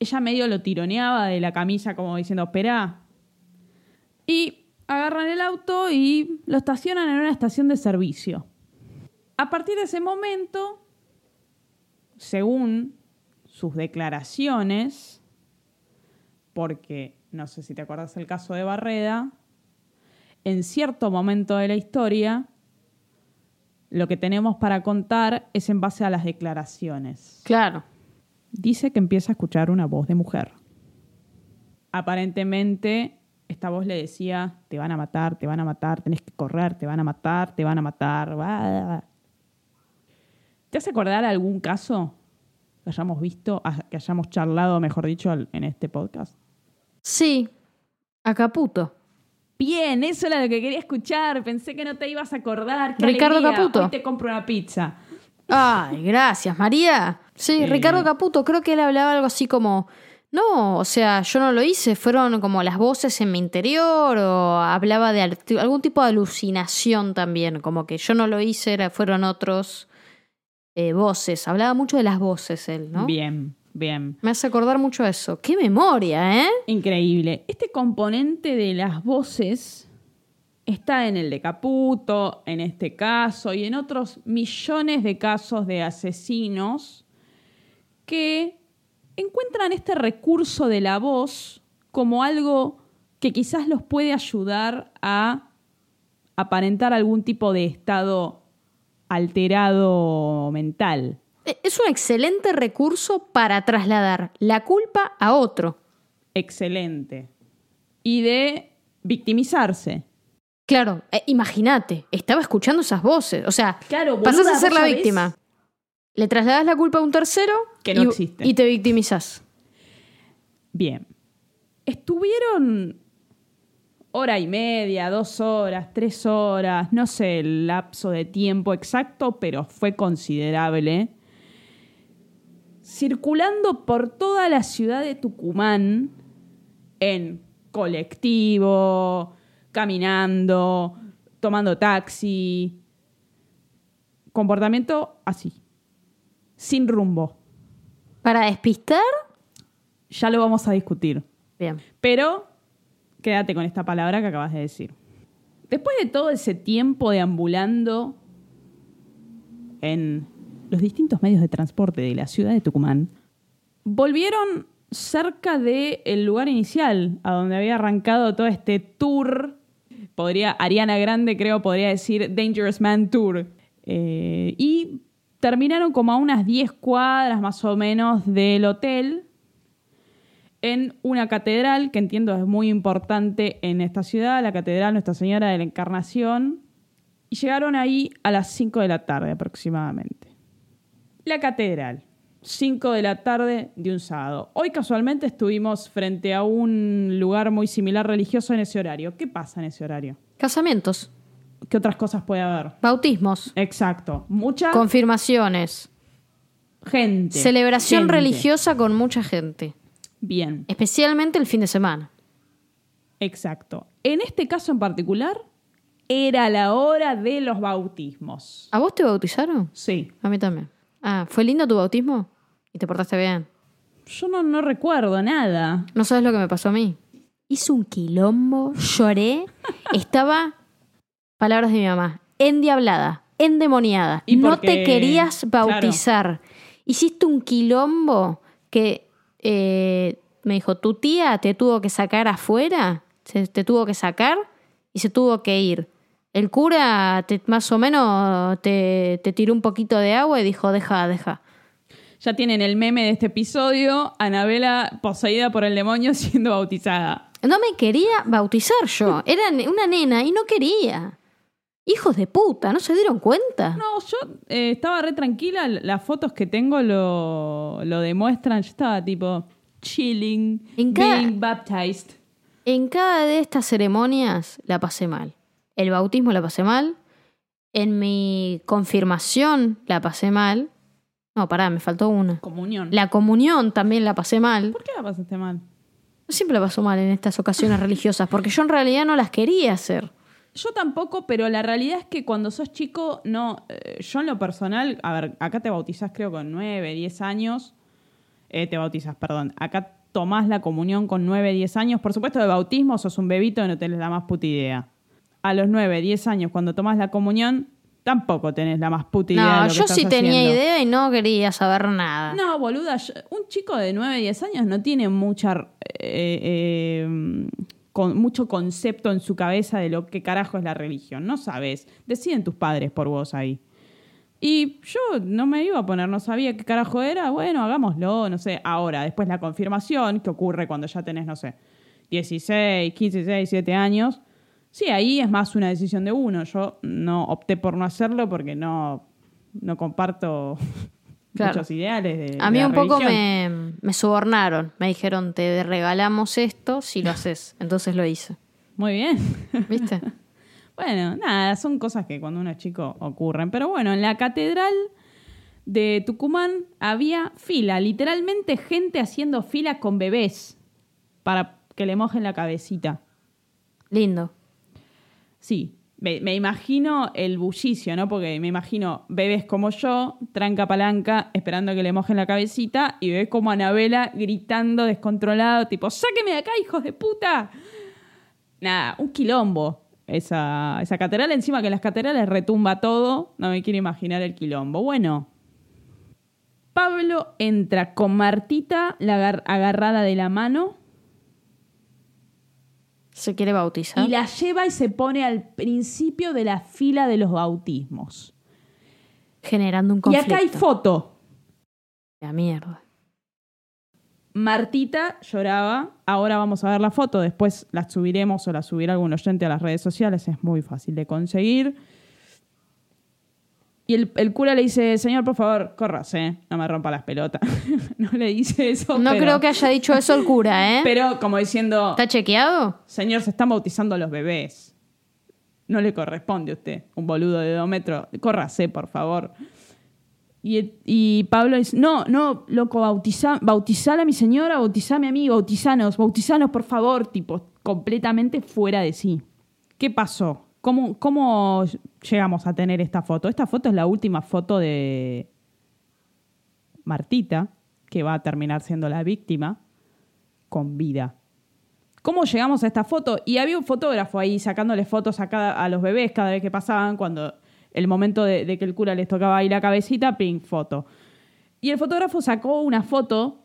Ella medio lo tironeaba de la camisa como diciendo, espera. Y agarran el auto y lo estacionan en una estación de servicio. A partir de ese momento, según sus declaraciones, porque no sé si te acuerdas el caso de Barreda, en cierto momento de la historia, lo que tenemos para contar es en base a las declaraciones. Claro. Dice que empieza a escuchar una voz de mujer. Aparentemente, esta voz le decía, te van a matar, te van a matar, tenés que correr, te van a matar, te van a matar. Bah". ¿Te hace acordar algún caso que hayamos visto, que hayamos charlado, mejor dicho, en este podcast? Sí. A Caputo. Bien, eso era lo que quería escuchar. Pensé que no te ibas a acordar. ¡Qué Ricardo alegría! Caputo. Hoy te compro una pizza. Ay, gracias, María. Sí, Eh. Ricardo Caputo, creo que él hablaba algo así como, no, o sea, yo no lo hice, fueron como las voces en mi interior o hablaba de al- algún tipo de alucinación también, como que yo no lo hice, fueron otros eh, voces. Hablaba mucho de las voces él, ¿no? Bien, bien. Me hace acordar mucho eso. ¡Qué memoria, eh! Increíble. Este componente de las voces está en el de Caputo, en este caso, y en otros millones de casos de asesinos que encuentran este recurso de la voz como algo que quizás los puede ayudar a aparentar algún tipo de estado alterado mental. E- Es un excelente recurso para trasladar la culpa a otro. Excelente. Y de victimizarse. Claro, eh, imagínate, estaba escuchando esas voces. O sea, Claro, a ser la sabés víctima. Le trasladas la culpa a un tercero Que no y, existe. y te victimizas. Bien. Estuvieron hora y media, dos horas, tres horas, no sé el lapso de tiempo exacto, pero fue considerable, circulando por toda la ciudad de Tucumán en colectivo, caminando, tomando taxi, comportamiento así, sin rumbo. ¿Para despistar? Ya lo vamos a discutir. Bien. Pero quédate con esta palabra que acabas de decir. Después de todo ese tiempo deambulando en los distintos medios de transporte de la ciudad de Tucumán, volvieron cerca del lugar inicial, a donde había arrancado todo este tour. Podría, Ariana Grande creo podría decir Dangerous Man Tour. Eh, y terminaron como a unas 10 cuadras más o menos del hotel en una catedral que entiendo es muy importante en esta ciudad, la Catedral Nuestra Señora de la Encarnación, y llegaron ahí a las 5 de la tarde aproximadamente. La catedral, 5 de la tarde de un sábado. Hoy casualmente estuvimos frente a un lugar muy similar religioso en ese horario. ¿Qué pasa en ese horario? Casamientos. ¿Qué otras cosas puede haber? Bautismos, Exacto. Mucha confirmaciones, gente. celebración Gente. religiosa con mucha gente, Bien, especialmente el fin de semana. exacto. En este caso en particular, era la hora de los bautismos. ¿A vos te bautizaron? Sí. A mí también. Ah, ¿fue lindo tu bautismo? ¿Y te portaste bien? Yo no, no recuerdo nada. No sabes lo que me pasó a mí. Hice un quilombo, lloré, estaba, palabras de mi mamá, endiablada, endemoniada. Y No porque- te querías claro. bautizar. Hiciste un quilombo que eh, me dijo, tu tía te tuvo que sacar afuera, se, te tuvo que sacar y se tuvo que ir. El cura te- más o menos te, te tiró un poquito de agua y dijo, deja, deja. Ya tienen el meme de este episodio, Anabela poseída por el demonio siendo bautizada. No me quería bautizar yo. Era una nena y no quería. Hijos de puta, ¿no se dieron cuenta? No, yo eh, estaba re tranquila, las fotos que tengo lo, lo demuestran, yo estaba tipo chilling, En cada- being baptized. En cada de estas ceremonias la pasé mal. El bautismo la pasé mal. En mi confirmación la pasé mal. No, pará, me faltó una. Comunión. La comunión también la pasé mal. ¿Por qué la pasaste mal? Yo siempre la paso mal en estas ocasiones religiosas, porque yo en realidad no las quería hacer. Yo tampoco, pero la realidad es que cuando sos chico, no. eh, yo en lo personal, a ver, acá te bautizás creo con 9, 10 años. Eh, te bautizas, perdón. Acá tomás la comunión con 9, 10 años. Por supuesto, de bautismo sos un bebito y no tenés la más puta idea. A los 9, 10 años, cuando tomás la comunión, tampoco tenés la más puta idea. de No, que yo estás sí tenía haciendo. idea y no quería saber nada. No, boluda, un chico de 9, 10 años no tiene mucha, eh, eh, con, mucho concepto en su cabeza de lo que carajo es la religión. No sabes. Deciden tus padres por vos ahí. Y yo no me iba a poner, no sabía qué carajo era. Bueno, hagámoslo, no sé. Ahora, después la confirmación, que ocurre cuando ya tenés, no sé, 16, 15, 16, 17 años. Sí, ahí es más una decisión de uno. Yo no opté por no hacerlo porque no, no comparto Claro. muchos ideales de A mí de un poco me, me sobornaron. Me dijeron, te regalamos esto si lo haces. Entonces lo hice. Muy bien. ¿Viste? Bueno, nada, son cosas que cuando uno es chico ocurren. Pero bueno, en la catedral de Tucumán había fila, literalmente gente haciendo fila con bebés para que le mojen la cabecita. Lindo. Sí, me, imagino el bullicio, ¿no? Porque me imagino bebés como yo, tranca palanca, esperando que le mojen la cabecita, y bebés como Anabela gritando descontrolado, tipo, ¡sáqueme de acá, hijos de puta! Nada, un quilombo. Esa, esa catedral, encima que en las catedrales retumba todo, no me quiero imaginar el quilombo. Bueno, Pablo entra con Martita agarrada de la mano ¿Se quiere bautizar? y la lleva y se pone al principio de la fila de los bautismos. Generando un Y conflicto. acá hay foto. La mierda. Martita lloraba. Ahora vamos a ver la foto. Después la subiremos o la subirá algún oyente a las redes sociales. Es muy fácil de conseguir. Y el, el cura le dice, señor, por favor, córrase, no me rompa las pelotas. no le dice eso. No pero- creo que haya dicho eso el cura, ¿eh? Pero como diciendo, ¿Está chequeado? señor, se están bautizando los bebés. No le corresponde a usted, un boludo de dos metros. Córrase, por favor. Y, y Pablo dice, no, no, loco, bautiza, bautizar a mi señora, bautizame a mí, bautizanos, bautizanos, por favor, tipo, completamente fuera de sí. ¿Qué pasó? ¿Cómo, ¿Cómo llegamos a tener esta foto? Esta foto es la última foto de Martita, que va a terminar siendo la víctima, con vida. ¿Cómo llegamos a esta foto? Y había un fotógrafo ahí sacándole fotos a, cada- a los bebés cada vez que pasaban, cuando el momento de, de que el cura les tocaba ahí la cabecita, ping, foto. Y el fotógrafo sacó una foto,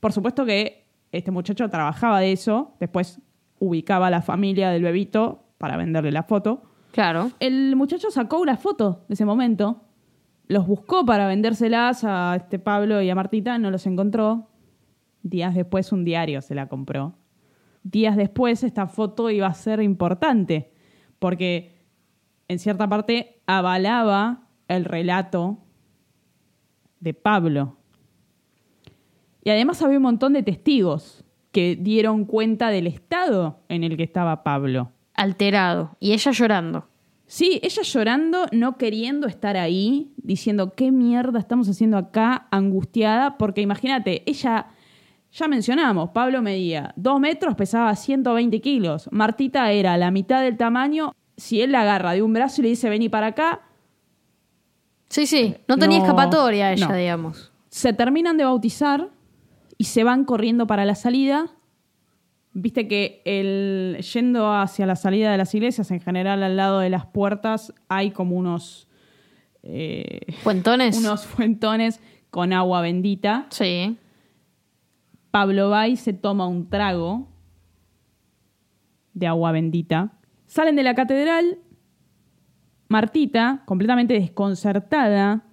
por supuesto que este muchacho trabajaba de eso, después ubicaba a la familia del bebito para venderle la foto. Claro. El muchacho sacó una foto de ese momento, los buscó para vendérselas a este Pablo y a Martita, no los encontró. Días después un diario se la compró. Días después esta foto iba a ser importante, porque en cierta parte avalaba el relato de Pablo. Y además había un montón de testigos que dieron cuenta del estado en el que estaba Pablo. Alterado. Y ella llorando. Sí, ella llorando, no queriendo estar ahí, diciendo, ¿qué mierda estamos haciendo acá? Angustiada, porque imagínate, ella, ya mencionamos, Pablo medía dos metros, pesaba 120 kilos. Martita era la mitad del tamaño. Si él la agarra de un brazo y le dice, vení para acá, Sí, sí, no tenía No, escapatoria ella, no. digamos. se terminan de bautizar y se van corriendo para la salida. Viste que el, yendo hacia la salida de las iglesias, en general al lado de las puertas hay como unos, eh, ¿Cuentones? unos fuentones con agua bendita. Sí. Pablo va y se toma un trago de agua bendita. Salen de la catedral. Martita, completamente desconcertada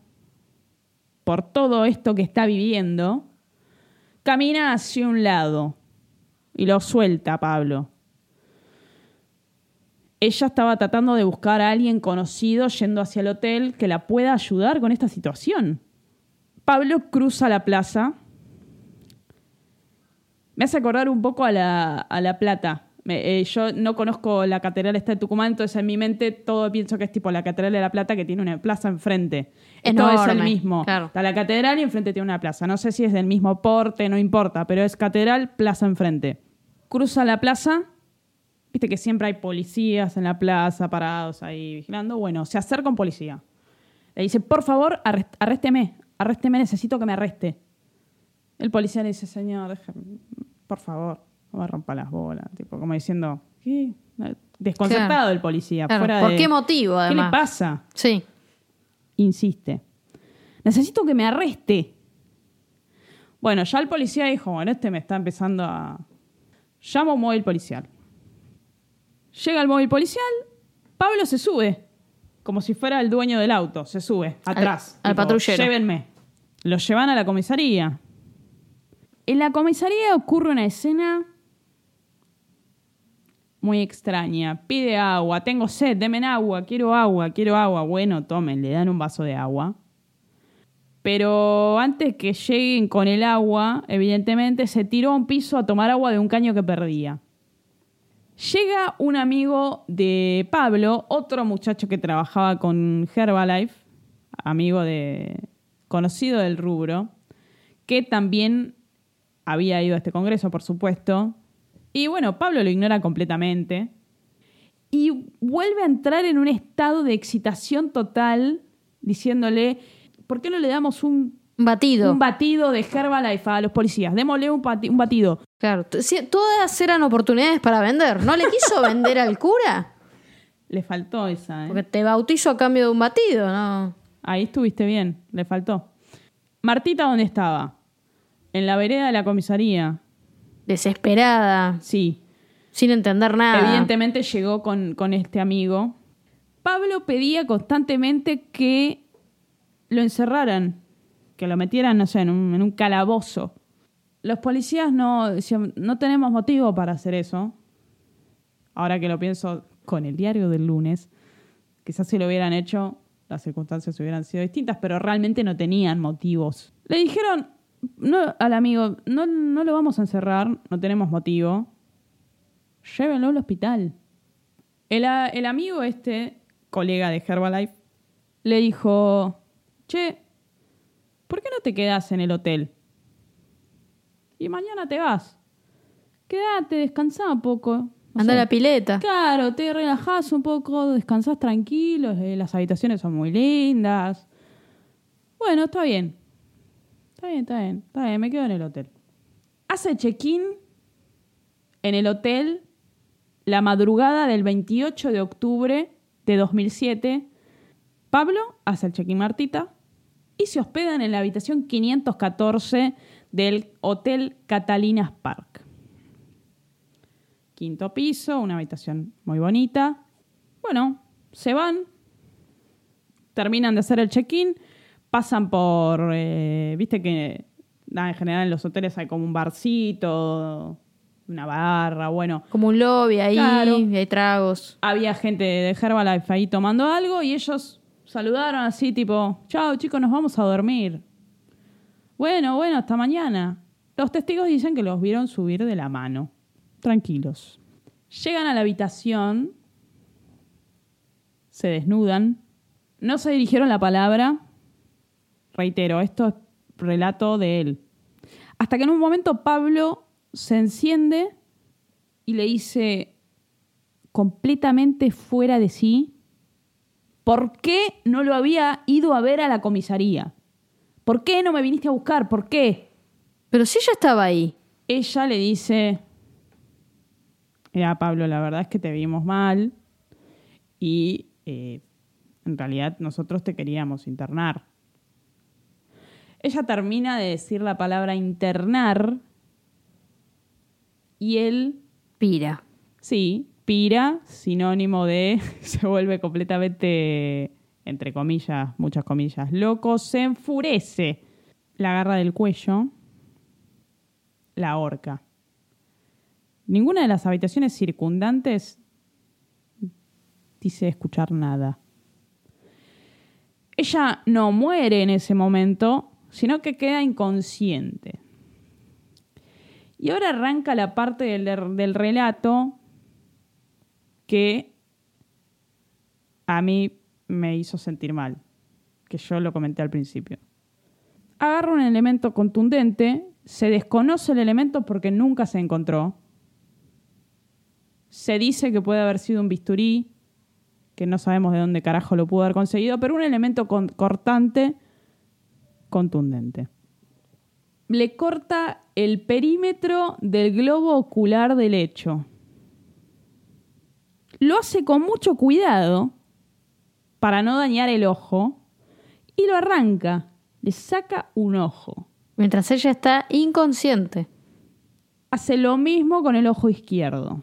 por todo esto que está viviendo, camina hacia un lado y lo suelta a Pablo. Ella estaba tratando de buscar a alguien conocido yendo hacia el hotel que la pueda ayudar con esta situación. Pablo cruza la plaza me hace acordar un poco a La, a la Plata. Me- eh, yo no conozco la catedral esta de Tucumán, entonces en mi mente todo pienso que es tipo la catedral de La Plata que tiene una plaza enfrente. Esto es el Enorme, mismo. claro. Está la catedral y enfrente tiene una plaza. No sé si es del mismo porte, no importa, pero es catedral, plaza enfrente. Cruza la plaza, viste que siempre hay policías en la plaza parados ahí vigilando. Bueno, se acerca un policía. Le dice, por favor, arrésteme, arrésteme, necesito que me arreste. El policía le dice, señor, déjame, por favor, no me rompa las bolas. Tipo, como diciendo, ¿qué? Desconcertado Claro. el policía. Claro, fuera ¿Por de, qué motivo, ¿Qué además? le pasa? Sí. Insiste. Necesito que me arreste. Bueno, ya el policía dijo, bueno, este me está empezando a... Llamo a un móvil policial. Llega el móvil policial, Pablo se sube, como si fuera el dueño del auto, se sube, atrás. al patrullero. Llévenme. Lo llevan a la comisaría. En la comisaría ocurre una escena muy extraña. Pide agua, tengo sed, denme agua, quiero agua, quiero agua. Bueno, tomen, le dan un vaso de agua. Pero antes que lleguen con el agua, evidentemente se tiró a un piso a tomar agua de un caño que perdía. Llega un amigo de Pablo, otro muchacho que trabajaba con Herbalife, amigo de conocido del rubro, que también había ido a este congreso, por supuesto. Y bueno, Pablo lo ignora completamente. Y vuelve a entrar en un estado de excitación total, diciéndole, ¿por qué no le damos un, batido. un batido de Herbalife a los policías? Démosle un, bati- un batido. claro. Sí, todas eran oportunidades para vender. ¿No le quiso vender al cura? Le faltó esa, ¿eh? Porque te bautizo a cambio de un batido, ¿no? Ahí estuviste bien, le faltó. Martita, ¿dónde estaba? En la vereda de la comisaría. Desesperada, Sí, sin entender nada. evidentemente llegó con, con este amigo. Pablo pedía constantemente que lo encerraran, que lo metieran, no sé, en un, calabozo. Los policías no no tenemos motivo para hacer eso. Ahora que lo pienso con el diario del lunes, quizás si lo hubieran hecho, las circunstancias hubieran sido distintas, pero realmente no tenían motivos. Le dijeron no, al amigo, no, no lo vamos a encerrar, no tenemos motivo. Llévenlo al hospital. El, el amigo este, colega de Herbalife, le dijo, che, ¿por qué no te quedas en el hotel? Y mañana te vas. Quédate, descansá un poco. Anda a la pileta. Claro, te relajás un poco, descansás tranquilo, eh, las habitaciones son muy lindas. Bueno, está bien. Está bien, está bien, está bien, me quedo en el hotel. Hace check-in en el hotel la madrugada del 28 de octubre de 2007. Pablo hace el check-in Martita y se hospedan en la habitación 514 del Hotel Catalinas Park. Quinto piso, una habitación muy bonita. Bueno, se van, terminan de hacer el check-in, pasan por, eh, viste que en general en los hoteles hay como un barcito, una barra, bueno. Como un lobby ahí, Claro. y hay tragos. Había gente de Herbalife ahí tomando algo y ellos saludaron así tipo, chao chicos, nos vamos a dormir. Bueno, bueno, hasta mañana. Los testigos dicen que los vieron subir de la mano. Tranquilos. Llegan a la habitación, se desnudan, no se dirigieron la palabra, reitero, esto es relato de él, hasta que en un momento Pablo se enciende y le dice, completamente fuera de sí, ¿por qué no lo había ido a ver a la comisaría? ¿Por qué no me viniste a buscar? ¿Por qué? Pero si ella estaba ahí. Ella le dice, mira Pablo, la verdad es que te vimos mal y eh, en realidad nosotros te queríamos internar. Ella termina de decir la palabra internar y él, Pira. sí, pira, sinónimo de se vuelve completamente, entre comillas, muchas comillas, loco, se enfurece, la agarra del cuello, la ahorca. Ninguna de las habitaciones circundantes dice escuchar nada. Ella no muere en ese momento, sino que queda inconsciente. Y ahora arranca la parte del, del relato que a mí me hizo sentir mal, que yo lo comenté al principio. Agarra un elemento contundente, se desconoce el elemento porque nunca se encontró. Se dice que puede haber sido un bisturí, que no sabemos de dónde carajo lo pudo haber conseguido, pero un elemento cortante contundente. Le corta el perímetro del globo ocular del hecho. Lo hace con mucho cuidado para no dañar el ojo y lo arranca. Le saca un ojo. Mientras ella está inconsciente. Hace lo mismo con el ojo izquierdo.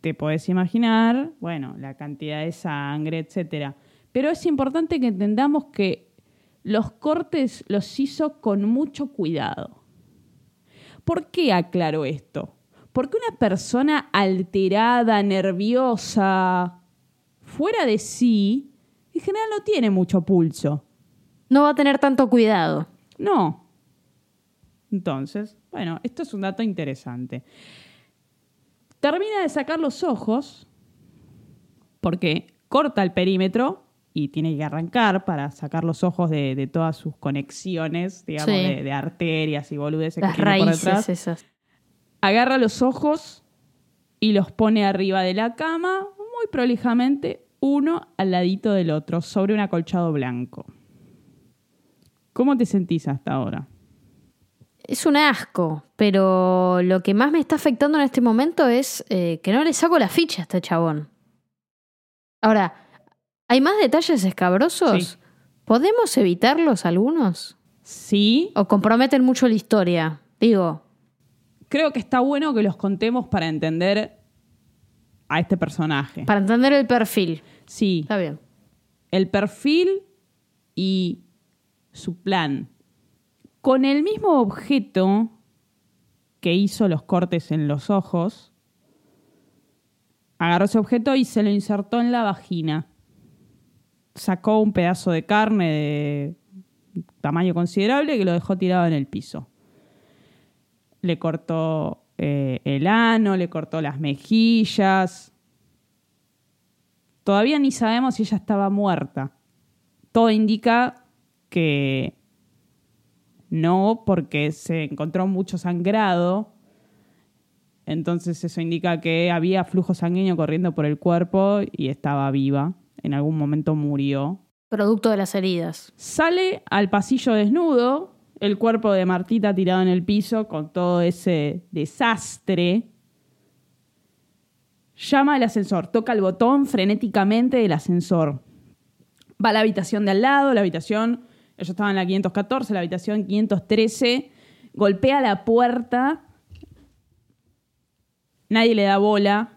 Te podés imaginar, bueno, la cantidad de sangre, etc. Pero es importante que entendamos que los cortes los hizo con mucho cuidado. ¿Por qué aclaro esto? Porque una persona alterada, nerviosa, fuera de sí, en general no tiene mucho pulso. No va a tener tanto cuidado. No. Entonces, bueno, esto es un dato interesante. Termina de sacar los ojos porque corta el perímetro y tiene que arrancar para sacar los ojos de, de todas sus conexiones, digamos, Sí. de, de arterias y boludeces Las que tiene por raíces detrás. esas. Agarra los ojos y los pone arriba de la cama, muy prolijamente, uno al ladito del otro, sobre un acolchado blanco. ¿Cómo te sentís hasta ahora? Es un asco, pero lo que más me está afectando en este momento es eh, que no le saco la ficha a este chabón. Ahora, ¿hay más detalles escabrosos? Sí. ¿Podemos evitarlos algunos? Sí, ¿O comprometen mucho la historia? Digo, creo que está bueno que los contemos para entender a este personaje. para entender el perfil. Sí, Está bien. el perfil y su plan. Con el mismo objeto que hizo los cortes en los ojos, agarró ese objeto y se lo insertó en la vagina. Sacó un pedazo de carne de tamaño considerable que lo dejó tirado en el piso. Le cortó eh, el ano, le cortó las mejillas. Todavía ni sabemos si ella estaba muerta. Todo indica que no, porque se encontró mucho sangrado. Entonces eso indica que había flujo sanguíneo corriendo por el cuerpo y estaba viva. En algún momento murió. Producto de las heridas. Sale al pasillo desnudo, el cuerpo de Martita tirado en el piso con todo ese desastre. Llama al ascensor, toca el botón frenéticamente del ascensor. Va a la habitación de al lado, la habitación, ellos estaban en la 514, la habitación 513, golpea la puerta, nadie le da bola.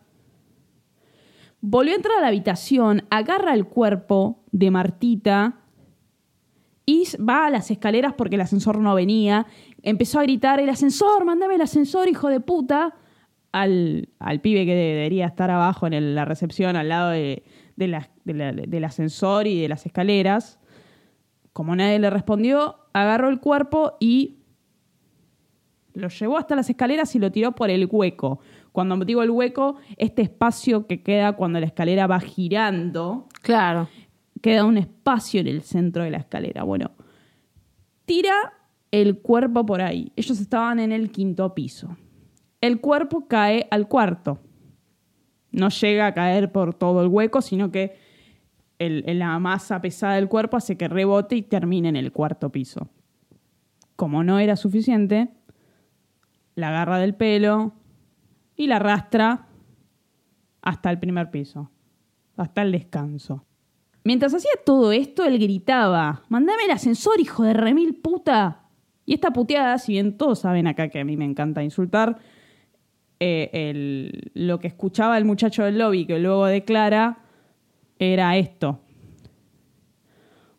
Volvió a entrar a la habitación, agarra el cuerpo de Martita y va a las escaleras porque el ascensor no venía. Empezó a gritar, el ascensor, mándame el ascensor, hijo de puta, al, al pibe que debería estar abajo en la recepción, al lado de, de la- de la- del ascensor y de las escaleras. Como nadie le respondió, agarró el cuerpo y lo llevó hasta las escaleras y lo tiró por el hueco. Cuando digo el hueco, este espacio que queda cuando la escalera va girando, Claro. Queda un espacio en el centro de la escalera. Bueno, tira el cuerpo por ahí. Ellos estaban en el quinto piso. El cuerpo cae al cuarto. No llega a caer por todo el hueco, sino que la masa pesada del cuerpo hace que rebote y termine en el cuarto piso. Como no era suficiente, la agarra del pelo y la arrastra hasta el primer piso, hasta el descanso. Mientras hacía todo esto, él gritaba, mandame el ascensor, hijo de remil puta. Y esta puteada, si bien todos saben acá que a mí me encanta insultar, eh, el- lo que escuchaba el muchacho del lobby, que luego declara, era esto.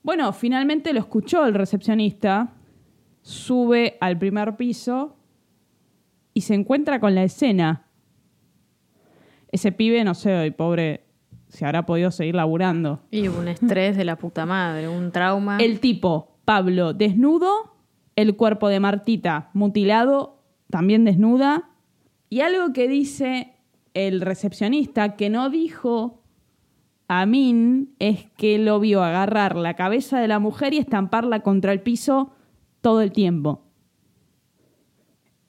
Bueno, finalmente lo escuchó el recepcionista, sube al primer piso y se encuentra con la escena. Ese pibe, no sé, el pobre, se habrá podido seguir laburando. Y un estrés de la puta madre, un trauma. El tipo, Pablo, desnudo, el cuerpo de Martita mutilado, también desnuda, y algo que dice el recepcionista que no dijo Amin es que lo vio agarrar la cabeza de la mujer y estamparla contra el piso todo el tiempo.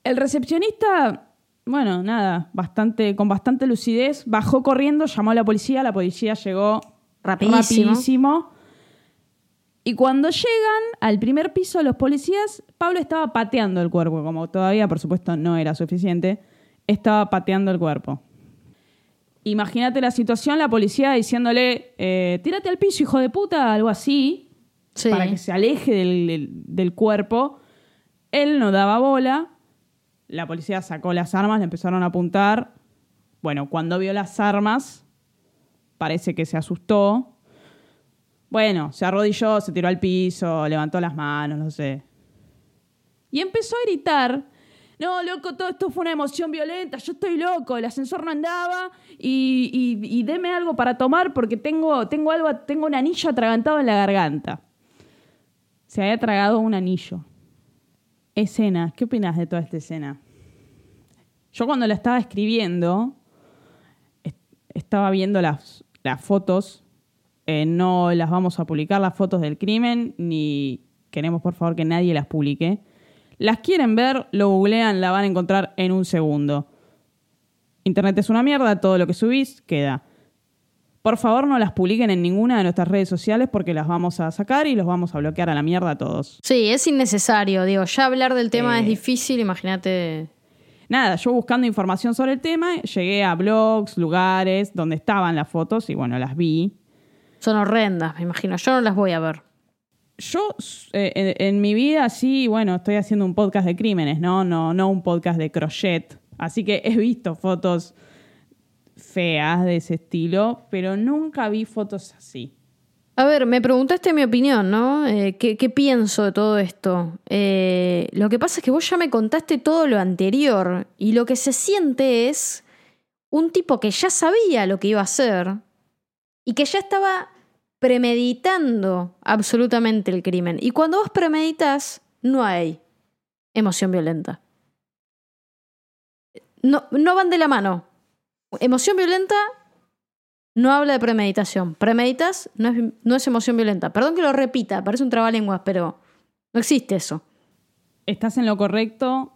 El recepcionista, bueno, nada, bastante, con bastante lucidez, bajó corriendo, llamó a la policía, la policía llegó Rapidísimo. rapidísimo. Y cuando llegan al primer piso los policías, Pablo estaba pateando el cuerpo, como todavía por supuesto no era suficiente, estaba pateando el cuerpo. Imagínate la situación, la policía diciéndole, eh, tírate al piso, hijo de puta, algo así, Sí. para que se aleje del, del- del cuerpo. Él no daba bola, la policía sacó las armas, le empezaron a apuntar. Bueno, cuando vio las armas, parece que se asustó. Bueno, se arrodilló, se tiró al piso, levantó las manos, no sé. Y empezó a gritar, no, loco, todo esto fue una emoción violenta, yo estoy loco, el ascensor no andaba y, y- y deme algo para tomar porque tengo, tengo algo, tengo un anillo atragantado en la garganta. Se había tragado un anillo. Escena, ¿qué opinas de toda esta escena? Yo cuando la estaba escribiendo, est- estaba viendo las, las fotos. Eh, no las vamos a publicar, las fotos del crimen, ni queremos por favor que nadie las publique. Las quieren ver, lo googlean, la van a encontrar en un segundo. Internet es una mierda, todo lo que subís queda. Por favor, no las publiquen en ninguna de nuestras redes sociales porque las vamos a sacar y los vamos a bloquear a la mierda a todos. Sí, es innecesario. Digo, ya hablar del tema Eh. es difícil, imagínate. Nada, yo buscando información sobre el tema, llegué a blogs, lugares donde estaban las fotos y bueno, las vi. Son horrendas, me imagino. Yo no las voy a ver. Yo eh, en, en mi vida sí, bueno, estoy haciendo un podcast de crímenes, ¿no? No, no un podcast de crochet. Así que he visto fotos feas de ese estilo, pero nunca vi fotos así. A ver, me preguntaste mi opinión, ¿no? Eh, ¿qué, pienso de todo esto? Eh, lo que pasa es que vos ya me contaste todo lo anterior y lo que se siente es un tipo que ya sabía lo que iba a hacer y que ya estaba premeditando absolutamente el crimen. Y cuando vos premeditas, no hay emoción violenta. No, no van de la mano. Emoción violenta no habla de premeditación. Premeditas no es, no es emoción violenta. Perdón que lo repita, parece un trabalenguas, pero no existe eso. Estás en lo correcto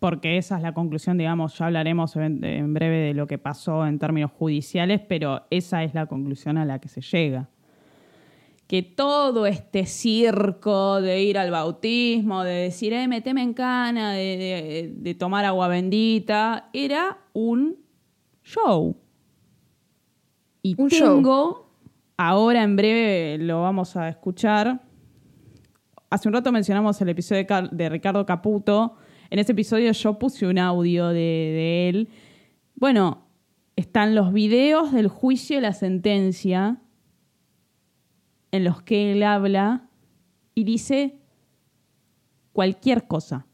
porque esa es la conclusión, digamos, ya hablaremos en, breve de lo que pasó en términos judiciales, pero esa es la conclusión a la que se llega. Que todo este circo de ir al bautismo, de decir, eh, meteme en cana, de tomar agua bendita, era un show. Y Un show. tengo, ahora en breve lo vamos a escuchar, hace un rato mencionamos el episodio de, Car- de Ricardo Caputo. En ese episodio yo puse un audio de, de él. Bueno, están los videos del juicio y la sentencia en los que él habla y dice cualquier cosa.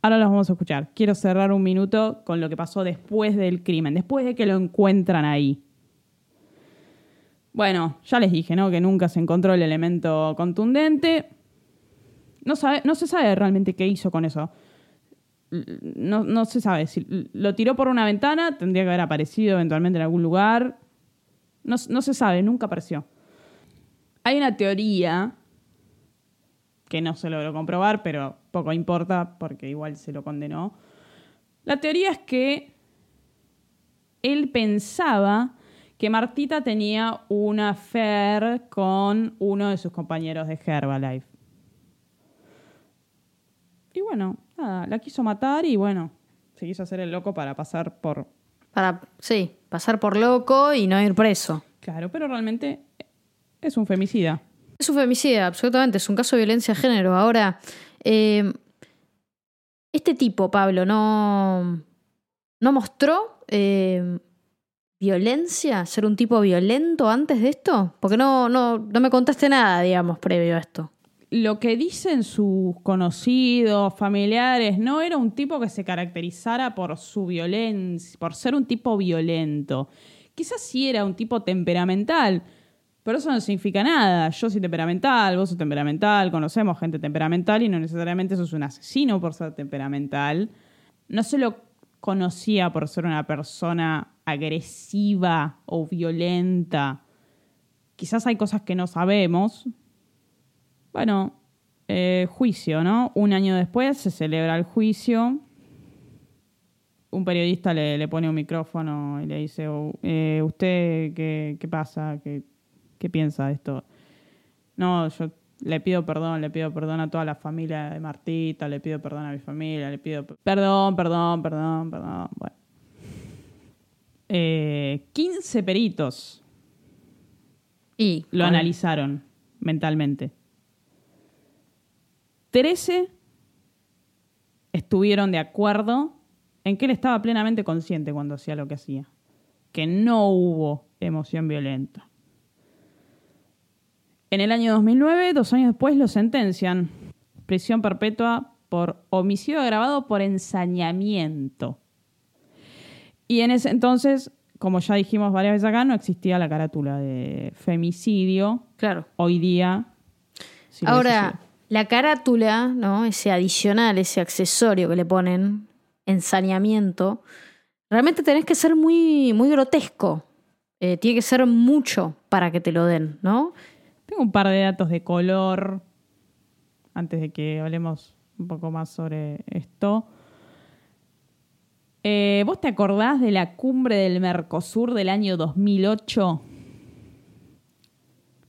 Ahora los vamos a escuchar. Quiero cerrar un minuto con lo que pasó después del crimen, después de que lo encuentran ahí. Bueno, ya les dije, ¿no? Que nunca se encontró el elemento contundente. No, se sabe realmente qué hizo con eso. No, no se sabe. Si lo tiró por una ventana, tendría que haber aparecido eventualmente en algún lugar. No, no se sabe, nunca apareció. Hay una teoría que no se logró comprobar, pero poco importa porque igual se lo condenó. La teoría es que él pensaba que Martita tenía una affair con uno de sus compañeros de Herbalife. Y bueno, nada, la quiso matar y bueno, se quiso hacer el loco para pasar por... Para, sí, pasar por loco y no ir preso. Claro, pero realmente es un femicida. Es un femicida, absolutamente, es un caso de violencia de género. Ahora, eh, este tipo, Pablo, no, no mostró eh, violencia, ser un tipo violento antes de esto? Porque no, no, no me contaste nada, digamos, previo a esto. Lo que dicen sus conocidos, familiares, no era un tipo que se caracterizara por su violencia, por ser un tipo violento. Quizás sí era un tipo temperamental, pero eso no significa nada. Yo soy temperamental, vos sos temperamental, conocemos gente temperamental y no necesariamente sos un asesino por ser temperamental. No se lo conocía por ser una persona agresiva o violenta. Quizás hay cosas que no sabemos. Bueno, eh, juicio, ¿no? Un año después se celebra el juicio. Un periodista le, pone un micrófono y le dice, oh, eh, ¿usted qué, qué pasa? ¿Qué, ¿Qué piensa de esto? No, yo le pido perdón, le pido perdón a toda la familia de Martita, le pido perdón a mi familia, le pido perdón, perdón, perdón, perdón. Bueno. 15 eh, peritos y lo analizaron mentalmente. 13 estuvieron de acuerdo en que él estaba plenamente consciente cuando hacía lo que hacía, que no hubo emoción violenta. En el año 2009, dos años después, lo sentencian. Prisión perpetua por homicidio agravado por ensañamiento. Y en ese entonces, como ya dijimos varias veces acá, no existía la carátula de femicidio. Claro. Hoy día. Ahora, la carátula, ¿no? Ese adicional, ese accesorio que le ponen, ensañamiento, realmente tenés que ser muy, muy grotesco. Eh, tiene que ser mucho para que te lo den, ¿no? Tengo un par de datos de color antes de que hablemos un poco más sobre esto. Eh, ¿Vos te acordás de la cumbre del Mercosur del año 2008?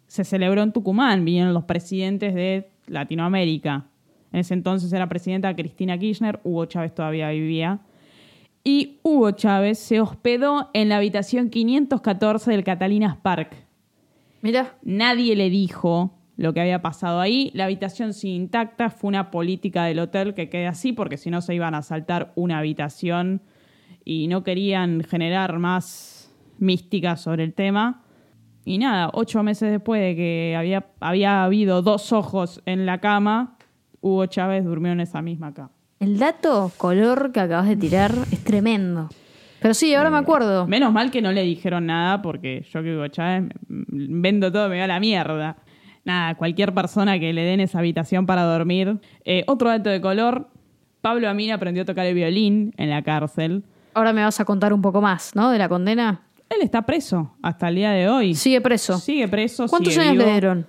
Se celebró en Tucumán, vinieron los presidentes de Latinoamérica. En ese entonces era presidenta Cristina Kirchner, Hugo Chávez todavía vivía. Y Hugo Chávez se hospedó en la habitación 514 del Catalinas Park Mira. Nadie le dijo lo que había pasado ahí. La habitación sigue intacta. Fue una política del hotel que quede así porque si no se iban a saltar una habitación y no querían generar más mística sobre el tema. Y nada, ocho meses después de que había, había habido dos ojos en la cama, Hugo Chávez durmió en esa misma cama. El dato color que acabas de tirar es tremendo. Pero sí, ahora me eh, acuerdo. Menos mal que no le dijeron nada porque yo que digo, Chávez, vendo todo, me va a la mierda. Nada, cualquier persona que le den esa habitación para dormir. Eh, otro dato de color, Pablo Amin aprendió a tocar el violín en la cárcel. Ahora me vas a contar un poco más, ¿no? De la condena. Él está preso hasta el día de hoy. Sigue preso. Sigue preso. ¿Cuántos años le dieron?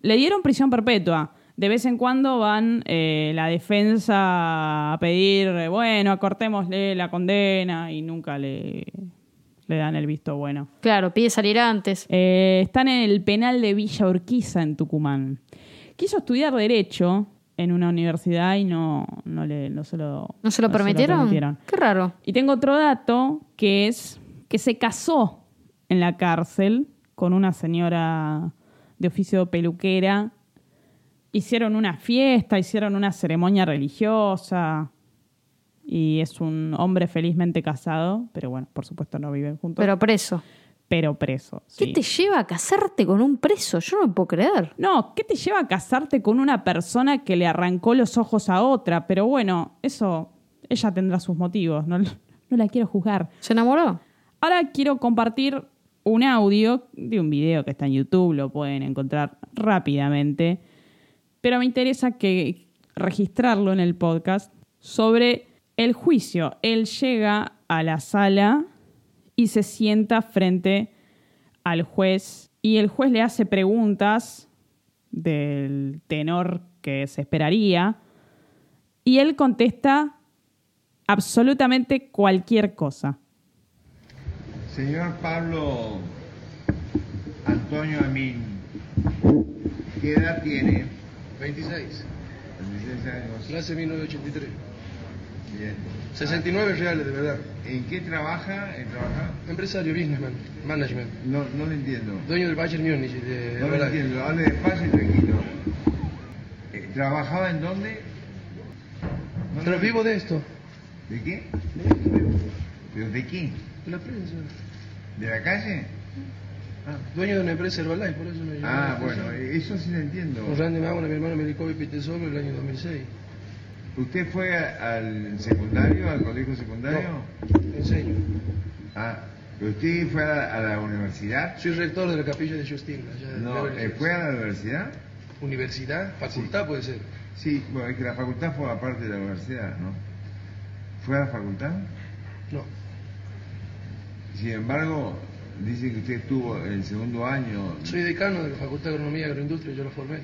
Le dieron prisión perpetua de vez en cuando van eh, la defensa a pedir, eh, bueno, acortémosle la condena y nunca le, le dan el visto bueno. Claro, pide salir antes. Eh, están en el penal de Villa Urquiza, en Tucumán. Quiso estudiar Derecho en una universidad y no, no, le, no se lo, ¿No se lo, permitieron? Qué raro. Y tengo otro dato que es que se casó en la cárcel con una señora de oficio peluquera hicieron una fiesta, hicieron una ceremonia religiosa y es un hombre felizmente casado, pero bueno, por supuesto no viven juntos. Pero preso. Pero preso. ¿Qué te lleva a casarte con un preso? Yo no puedo creer. No, ¿qué te lleva a casarte con una persona que le arrancó los ojos a otra? Pero bueno, eso, ella tendrá sus motivos, no, no la quiero juzgar. ¿Se enamoró? Ahora quiero compartir un audio de un video que está en YouTube, lo pueden encontrar rápidamente pero me interesa que registrarlo en el podcast sobre el juicio. Él llega a la sala y se sienta frente al juez y el juez le hace preguntas del tenor que se esperaría y él contesta absolutamente cualquier cosa. Señor Pablo Antonio Amin, ¿qué edad tiene? 26. 26 años. Clase 1983. Bien. 69 reales, de verdad. ¿En qué trabaja? ¿En trabajar? Empresario, businessman, management. No, no lo entiendo. Dueño del Bayern Múnich de No lo entiendo. Hable despacio y tranquilo. Eh, ¿Trabajaba en dónde? No, Pero vivo de esto. ¿De qué? ¿Pero de qué? De la prensa. ¿De la calle? Ah, Dueño de una empresa Herbalife, por eso me llamó la Ah, bueno, atención. eso sí lo entiendo. Con Randy Magona, mi hermano Melicovi Pitesolo, el año 2006. ¿Usted fue a- al secundario, al colegio secundario? No, enseño. Ah, ¿pero ¿usted fue a la, a la universidad? Soy rector de la capilla de allá de No, eh. ¿fue a la universidad? Universidad, facultad puede ser. Sí, bueno, es que la facultad forma parte de la universidad, ¿no? ¿Fue a la facultad? No. Sin embargo, dice que usted estuvo el segundo año. Soy decano de la Facultad de Agronomía y Agroindustria, yo lo formé.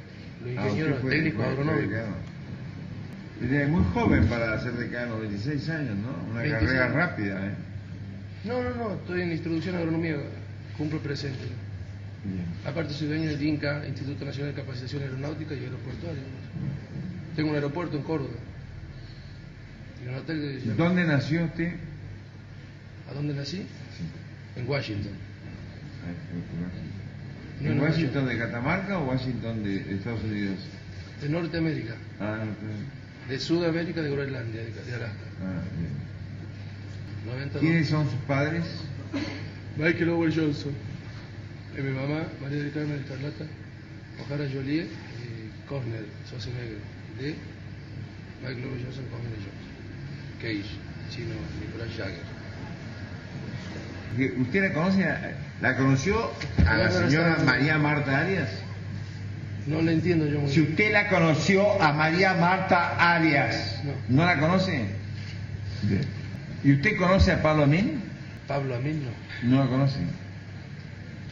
Los Ah, ingenieros fue- técnicos agronómicos. Muy joven para ser decano, 26 años, ¿no? Una 26. carrera rápida, ¿eh? No, no, no, estoy en introducción a agronomía, cumplo presente. Bien. Aparte soy dueño del INCA, Instituto Nacional de Capacitación Aeronáutica y Aeroportuaria. Tengo un aeropuerto en Córdoba. Y un hotel ¿Dónde nació usted? ¿A dónde nací? Sí. En Washington. No, ¿En no, Washington de Catamarca o Washington de Estados Unidos? De Norteamérica, Ah, no, pero- de Sudamérica, de Groenlandia, de, de Alaska. ah, bien. 92. ¿Quiénes son sus padres? Michael Owen Johnson. Y mi mamá, María del Carmen Escarlata, O'Hara Jolie y Cornell Schwarzenegger. De Michael Owen Johnson, Cornell Johnson. Cage, chino, Nicolás Jagger. ¿Usted la conoce? a- ¿La conoció a la señora María Marta Arias? No le entiendo yo Si usted la conoció a María Marta Arias, No. ¿no la conoce? Bien. ¿Y usted conoce a Pablo Amin? Pablo Amin, no. No la conoce.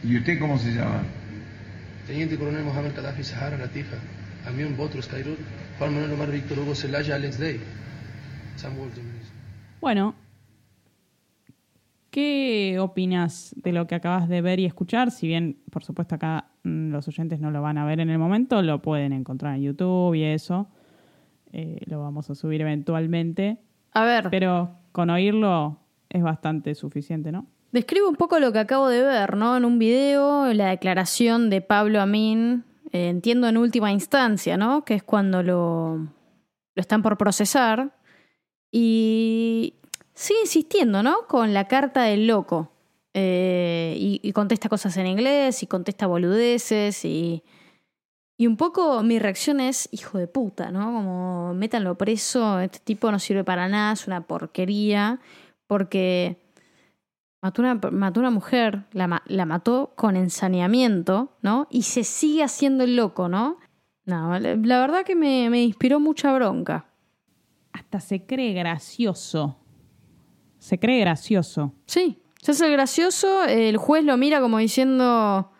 ¿Y usted cómo se llama? Teniente Coronel Mohamed Gaddafi Sahara Latifa. Amión Botros Cairut. Juan Manuel Omar Víctor Hugo Celaya Alex Day. Sam Walton. me dice. Bueno, ¿qué opinas de lo que acabas de ver y escuchar? Si bien, por supuesto, acá mm, los oyentes no lo van a ver en el momento, lo pueden encontrar en YouTube y eso. Eh, lo vamos a subir eventualmente. A ver, Pero con oírlo es bastante suficiente, ¿no? describo un poco lo que acabo de ver, ¿no? En un video, la declaración de Pablo Amin, eh, entiendo en última instancia, ¿no? Que es cuando lo, lo están por procesar. Y sigue insistiendo, ¿no? Con la carta del loco. Eh, y, contesta cosas en inglés y contesta boludeces y... Y un poco mi reacción es, hijo de puta, ¿no? Como métanlo preso, este tipo no sirve para nada, es una porquería, porque mató una, mató una mujer, la, la mató con ensaneamiento, ¿no? Y se sigue haciendo el loco, ¿no? No, la, la verdad que me, me inspiró mucha bronca. Hasta se cree gracioso. Se cree gracioso. Sí, se hace el gracioso, el juez lo mira como diciendo,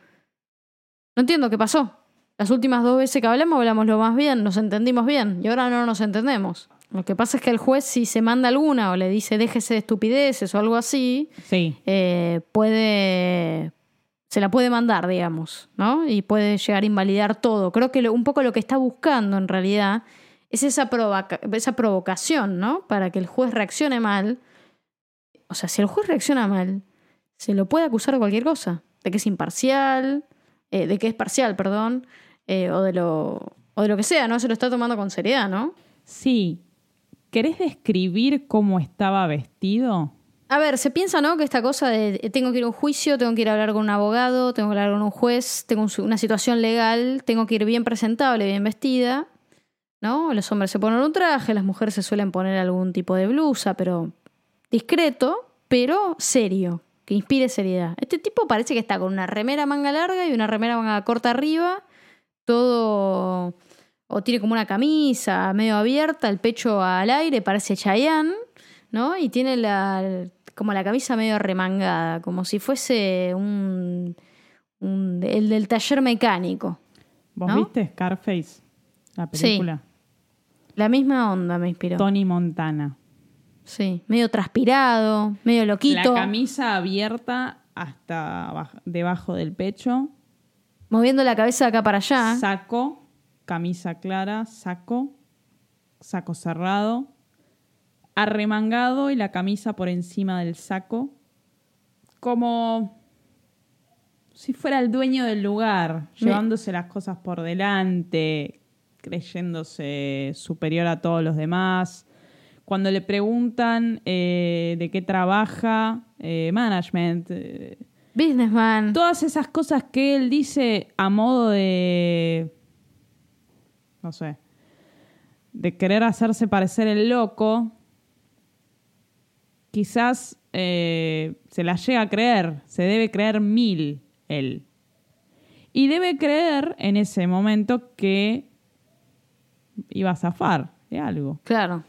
no entiendo qué pasó. Las últimas dos veces que hablamos hablamos lo más bien, nos entendimos bien y ahora no nos entendemos. Lo que pasa es que el juez si se manda alguna o le dice déjese de estupideces o algo así, Sí. eh, puede se la puede mandar, digamos, ¿no? Y puede llegar a invalidar todo. Creo que lo- un poco lo que está buscando en realidad es esa, provoca- esa provocación, ¿no? Para que el juez reaccione mal. O sea, si el juez reacciona mal, se lo puede acusar de cualquier cosa. De que es imparcial, eh, de que es parcial, perdón, eh, o, de lo, o de lo que sea, ¿no? Se lo está tomando con seriedad, ¿no? Sí. ¿Querés describir cómo estaba vestido? A ver, se piensa, ¿no? Que esta cosa de eh, tengo que ir a un juicio, tengo que ir a hablar con un abogado, tengo que hablar con un juez, tengo un- una situación legal, tengo que ir bien presentable, bien vestida, ¿no? Los hombres se ponen un traje, las mujeres se suelen poner algún tipo de blusa, pero discreto, pero serio, que inspire seriedad. Este tipo parece que está con una remera manga larga y una remera manga corta arriba, todo o tiene como una camisa medio abierta, el pecho al aire, parece Chayanne, ¿no? Y tiene la, como la camisa medio remangada, como si fuese un, un- el del taller mecánico. ¿Vos ¿No? viste Scarface? La Sí. película. La misma onda me inspiró. Tony Montana. Sí, medio transpirado, medio loquito, La camisa abierta hasta baj- debajo del pecho. moviendo la cabeza de acá para allá. Saco, camisa clara, saco, saco cerrado, arremangado y la camisa por encima del saco. Como si fuera el dueño del lugar, llevándose las cosas por delante, creyéndose superior a todos los demás. Cuando le preguntan eh, de qué trabaja, eh, management, eh, Businessman. todas esas cosas que él dice a modo de. No sé. De querer hacerse parecer el loco. Quizás se la llega a creer. Se debe creer mil él. Y debe creer en ese momento que iba a zafar de algo. Claro.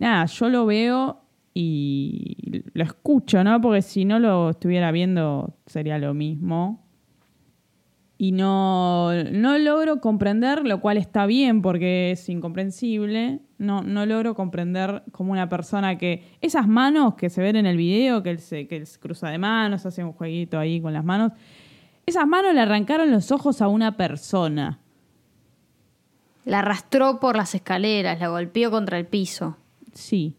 Nada, yo lo veo y lo escucho, ¿no? Porque si no lo estuviera viendo sería lo mismo. Y no, no logro comprender, lo cual está bien porque es incomprensible. No, no logro comprender como una persona que. Esas manos que se ven en el video, que él se, que él cruza de manos, hace un jueguito ahí con las manos. Esas manos le arrancaron los ojos a una persona. La arrastró por las escaleras, la golpeó contra el piso. Sí.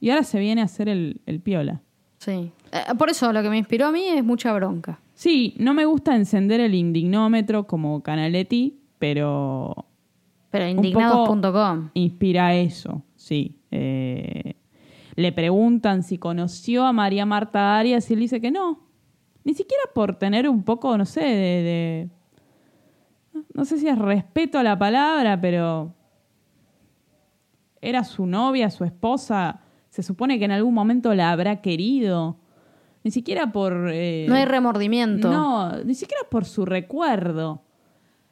Y ahora se viene a hacer el, el piola. Sí. Eh, por eso lo que me inspiró a mí es mucha bronca. Sí, no me gusta encender el indignómetro como Canaletti, pero Pero indignados.com. inspira eso, sí. Eh, le preguntan si conoció a María Marta Arias y él dice que no. Ni siquiera por tener un poco, no sé, de, de- No sé si es respeto a la palabra, pero... Era su novia, su esposa. Se supone que en algún momento la habrá querido. Ni siquiera por... eh, No hay remordimiento. no, ni siquiera por su recuerdo.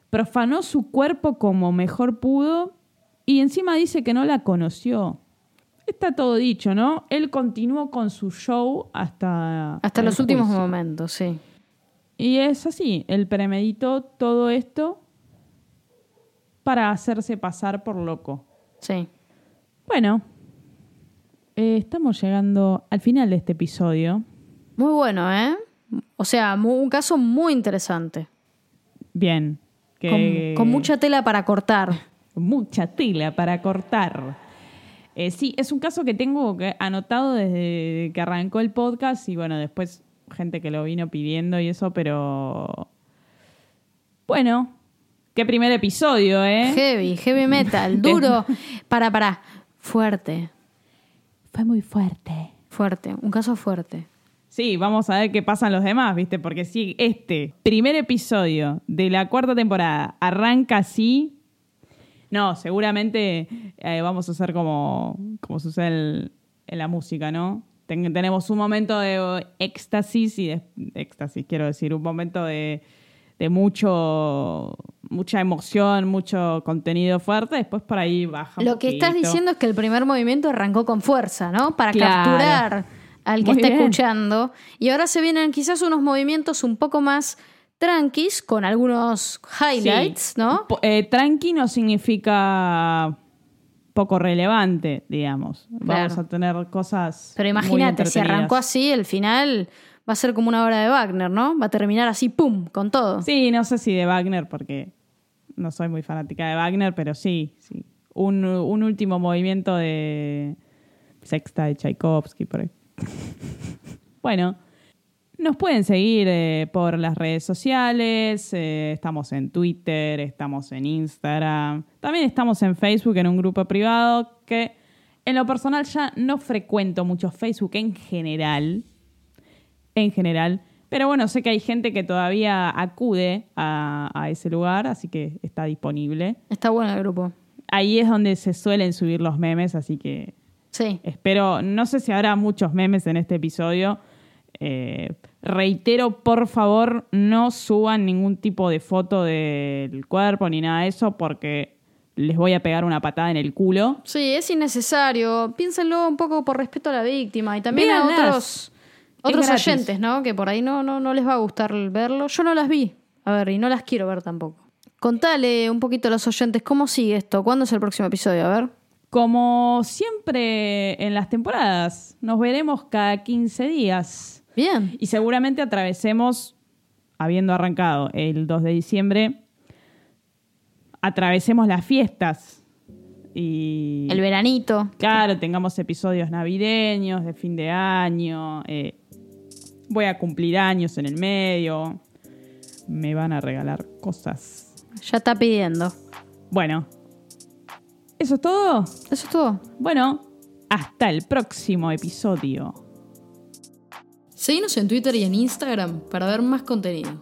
Profanó su cuerpo como mejor pudo y encima dice que no la conoció. Está todo dicho, ¿no? Él continuó con su show hasta... Hasta los últimos momentos, sí. Y es así, él premeditó todo esto para hacerse pasar por loco. Sí. Bueno, eh, estamos llegando al final de este episodio. Muy bueno, ¿eh? O sea, mu- un caso muy interesante. Bien. Con mucha tela para cortar. mucha tela para cortar. Eh, sí, es un caso que tengo que- anotado desde que arrancó el podcast y bueno, después gente que lo vino pidiendo y eso, pero bueno, qué primer episodio, ¿eh? Heavy, heavy metal, duro. Para, para. Fuerte, Fue muy fuerte. fuerte. Un caso fuerte. Sí, vamos a ver qué pasan los demás, ¿viste? Porque si este primer episodio de la cuarta temporada arranca así, no, seguramente eh, vamos a hacer como, como sucede el- en la música, ¿no? Ten- tenemos un momento de éxtasis y de, éxtasis, quiero decir, un momento de, de mucho mucha emoción, mucho contenido fuerte, después por ahí baja. Lo que estás diciendo es que el primer movimiento arrancó con fuerza, ¿no? Para Claro. capturar al que Muy está bien. escuchando. Y ahora se vienen quizás unos movimientos un poco más tranquis, con algunos highlights, Sí. ¿no? Eh, tranqui no significa poco relevante, digamos. Vamos a tener cosas. Pero imagínate, si arrancó así, el final va a ser como una obra de Wagner, ¿no? Va a terminar así, ¡pum!, con todo. Sí, no sé si de Wagner, porque no soy muy fanática de Wagner, pero sí, sí. Un, un último movimiento de sexta de Tchaikovsky, por ahí. bueno, nos pueden seguir eh, por las redes sociales, eh, estamos en Twitter, estamos en Instagram, también estamos en Facebook en un grupo privado que en lo personal ya no frecuento mucho Facebook en general, en general. Pero bueno, sé que hay gente que todavía acude a, a ese lugar, así que está disponible. Está bueno el grupo. Ahí es donde se suelen subir los memes, así que Sí. espero, no sé si habrá muchos memes en este episodio, Eh, reitero, por favor, no suban ningún tipo de foto del cuerpo ni nada de eso porque les voy a pegar una patada en el culo. Sí, es innecesario. Piénsenlo un poco por respeto a la víctima y también a Véanlas. otros, otros oyentes, ¿no? Que por ahí no, no, no les va a gustar verlo. Yo no las vi. A ver, y no las quiero ver tampoco. Contale un poquito a los oyentes cómo sigue esto. ¿Cuándo es el próximo episodio? A ver. Como siempre en las temporadas, nos veremos cada 15 días. Bien. Y seguramente atravesemos, habiendo arrancado el 2 de diciembre, atravesemos las fiestas. Y El veranito. claro, tengamos episodios navideños, de fin de año. eh, voy a cumplir años en el medio. Me van a regalar cosas. Ya está pidiendo. Bueno, ¿eso es todo? Eso es todo. Bueno, hasta el próximo episodio. Seguinos en Twitter y en Instagram para ver más contenido.